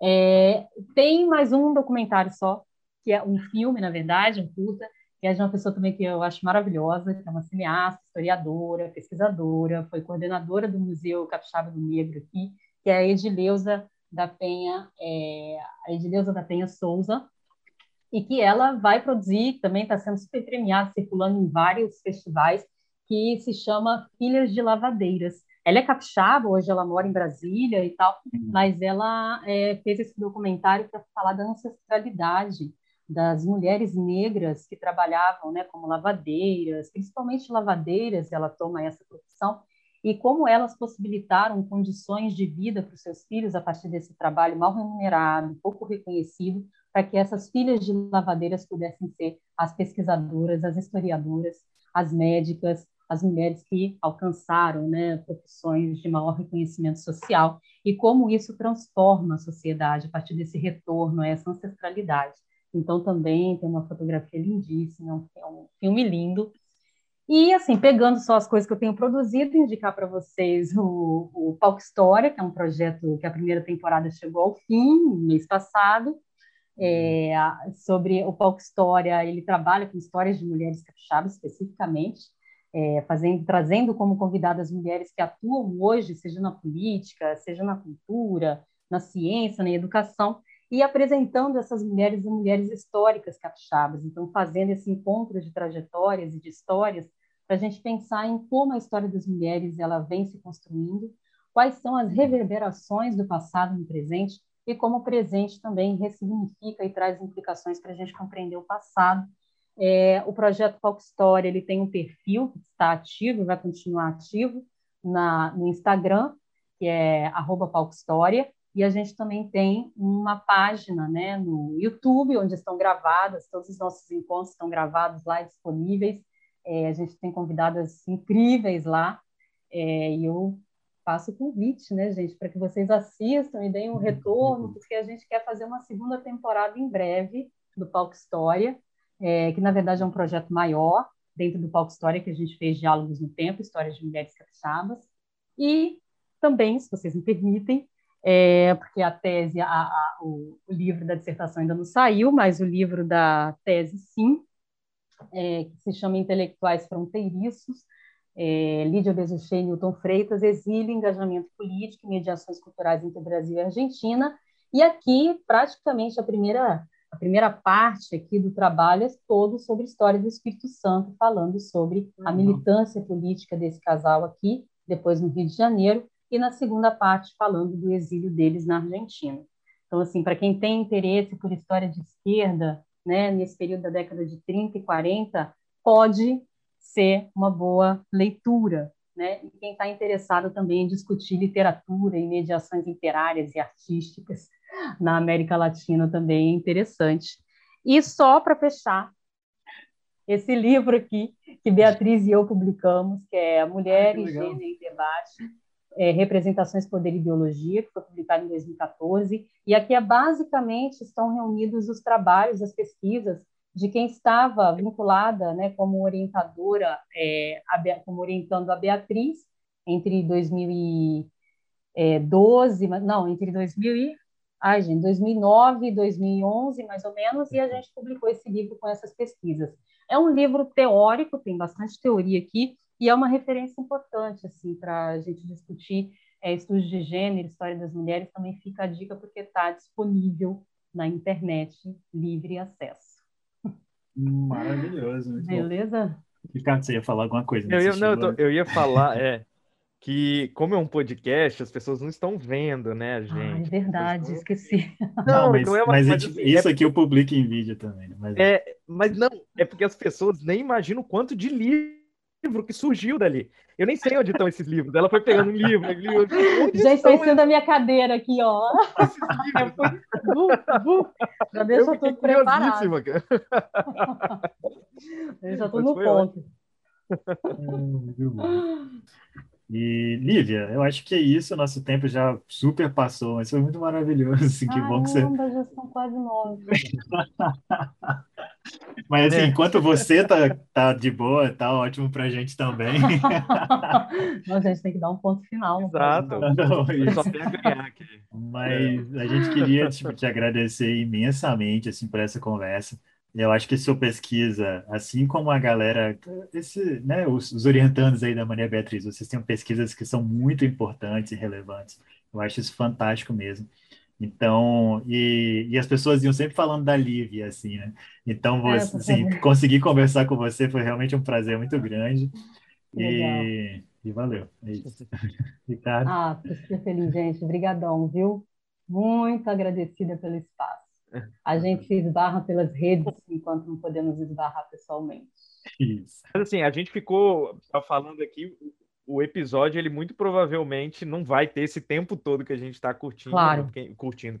É, tem mais um documentário só, que é um filme, na verdade, um curta, que é de uma pessoa também que eu acho maravilhosa, que é uma cineasta, historiadora, pesquisadora, foi coordenadora do Museu Capixaba do Negro aqui, que é a Edileuza da Penha, é, a Edileuza da Penha Souza, e que ela vai produzir, também está sendo super premiada, circulando em vários festivais, que se chama Filhas de Lavadeiras. Ela é capixaba, hoje ela mora em Brasília e tal, uhum. mas ela é, fez esse documentário para falar da ancestralidade das mulheres negras que trabalhavam né, como lavadeiras, principalmente lavadeiras, ela toma essa profissão, e como elas possibilitaram condições de vida para os seus filhos a partir desse trabalho mal remunerado, pouco reconhecido, para que essas filhas de lavadeiras pudessem ser as pesquisadoras, as historiadoras, as médicas, as mulheres que alcançaram né, profissões de maior reconhecimento social e como isso transforma a sociedade a partir desse retorno a essa ancestralidade. Então, também tem uma fotografia lindíssima, é um filme lindo. E, assim, pegando só as coisas que eu tenho produzido, indicar para vocês o, o Palco História, que é um projeto que a primeira temporada chegou ao fim, mês passado, é, sobre o Palco História, ele trabalha com histórias de mulheres capixabas, especificamente, é, fazendo, trazendo como convidadas mulheres que atuam hoje, seja na política, seja na cultura, na ciência, na educação, e apresentando essas mulheres e mulheres históricas capixabas. Então, fazendo esse encontro de trajetórias e de histórias para a gente pensar em como a história das mulheres ela vem se construindo, quais são as reverberações do passado no presente e como o presente também ressignifica e traz implicações para a gente compreender o passado. É, o projeto Palco História ele tem um perfil que está ativo e vai continuar ativo na, no Instagram, que é arroba Palco História, e a gente também tem uma página né, no YouTube, onde estão gravadas, todos os nossos encontros estão gravados lá, disponíveis. É, a gente tem convidadas incríveis lá. É, e eu faço o convite, né, gente, para que vocês assistam e deem um retorno, porque a gente quer fazer uma segunda temporada em breve do Palco História, é, que na verdade é um projeto maior dentro do Palco História, que a gente fez Diálogos no Tempo, Histórias de Mulheres Capixabas. E também, se vocês me permitem, é, porque a tese, a, a, o, livro da dissertação ainda não saiu, mas o livro da tese sim, é, que se chama Intelectuais Fronteiriços, é, Lídia Bezuchei e Newton Freitas, Exílio, Engajamento Político e Mediações Culturais entre Brasil e Argentina, e aqui, praticamente, a primeira, a primeira parte aqui do trabalho é todo sobre história do Espírito Santo, falando sobre a uhum. militância política desse casal aqui, depois no Rio de Janeiro, e na segunda parte falando do exílio deles na Argentina. Então, assim, para quem tem interesse por história de esquerda, né, nesse período da década de 30 e 40, pode ser uma boa leitura, né? E quem está interessado também em discutir literatura e mediações literárias e artísticas na América Latina também é interessante. E só para fechar, esse livro aqui que Beatriz e eu publicamos, que é Mulher e Gênero em Debate, é, Representações, Poder e Ideologia, que foi publicado em 2014, e aqui é basicamente estão reunidos os trabalhos, as pesquisas de quem estava vinculada, né, como orientadora, é, a, como orientando a Beatriz entre 2012, não, entre 2000 e, ai, gente, 2009 e 2011, mais ou menos, e a gente publicou esse livro com essas pesquisas. É um livro teórico, tem bastante teoria aqui, e é uma referência importante assim para a gente discutir é, estudos de gênero, história das mulheres. Também fica a dica porque está disponível na internet, livre acesso. Maravilhoso. Beleza? Bom. Ricardo, você ia falar alguma coisa? Eu ia, não, eu, tô, eu ia falar, [laughs] é, que como é um podcast, as pessoas não estão vendo, né, gente? Ah, é verdade, estão... esqueci. [laughs] Não, não, mas, não é uma, mas, mas assim, isso é... aqui eu publico em vídeo também. Né? Mas... É, mas não, é porque as pessoas nem imaginam o quanto de livro livro que surgiu dali. Eu nem sei onde estão esses livros. Ela foi pegando um livro, livro Já está em cima da minha cadeira aqui, ó. Já deixa tudo preparado. [laughs] Eu já estou no ponto. E, Lívia, eu acho que é isso. Nosso tempo já super passou, mas foi muito maravilhoso. [laughs] Assim, que bom que você. já são quase nove. [laughs] Mas assim, é. enquanto você tá, tá de boa, tá ótimo pra gente também. [laughs] Não, a gente tem que dar um ponto final. Exato. Não, não, só tem a ganhar aqui. Mas a gente queria tipo, te agradecer imensamente assim, por essa conversa. Eu acho que sua pesquisa, assim como a galera, esse, né, os, os orientandos aí da Maria Beatriz, vocês têm pesquisas que são muito importantes e relevantes. Eu acho isso fantástico mesmo. Então, e, e as pessoas iam sempre falando da Lívia, assim, né? Então, é, você, assim, conseguir conversar com você foi realmente um prazer muito grande. E, e, valeu. É isso. [laughs] Ricardo. Ah, fiquei feliz, gente. Obrigadão, viu? Muito agradecida pelo espaço. A gente se esbarra pelas redes enquanto não podemos esbarrar pessoalmente. Isso. Mas assim, a gente ficou falando aqui, o episódio, ele muito provavelmente não vai ter esse tempo todo que a gente está curtindo. Claro. Quem, curtindo,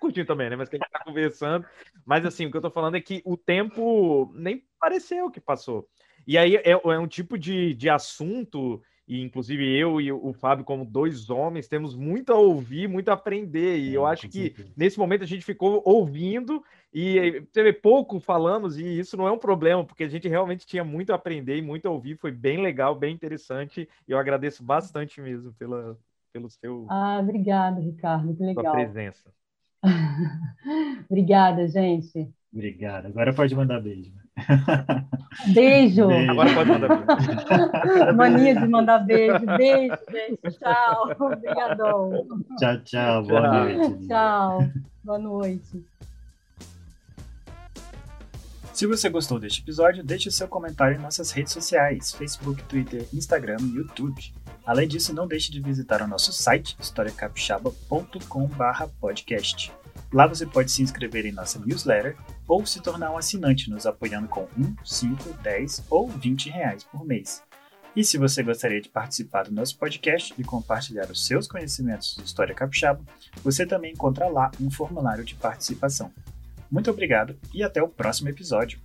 curtindo também, né? Mas que a gente está conversando. Mas assim, o que eu estou falando é que o tempo nem pareceu que passou. E aí é, é um tipo de, de assunto e inclusive eu e o Fábio, como dois homens, temos muito a ouvir, muito a aprender. E é, eu acho que certeza. nesse momento a gente ficou ouvindo e teve pouco falamos, e isso não é um problema, porque a gente realmente tinha muito a aprender e muito a ouvir. Foi bem legal, bem interessante. E eu agradeço bastante mesmo pela, pelo seu. Ah, obrigada, Ricardo, que legal. Sua presença. [laughs] obrigada, gente. Obrigado. Agora pode mandar beijo. [laughs] Beijo. beijo. Agora pode mandar beijo. [laughs] Mania de mandar beijo. Beijo, gente. Tchau. Obrigadão. Tchau, tchau. Boa tchau. noite. Tchau. Boa noite. Se você gostou deste episódio, deixe o seu comentário em nossas redes sociais, Facebook, Twitter, Instagram e YouTube. Além disso, não deixe de visitar o nosso site, historiacapixaba.com/podcast. Lá você pode se inscrever em nossa newsletter ou se tornar um assinante nos apoiando com 1, 5, 10 ou 20 reais por mês. E se você gostaria de participar do nosso podcast e compartilhar os seus conhecimentos de História Capixaba, você também encontra lá um formulário de participação. Muito obrigado e até o próximo episódio.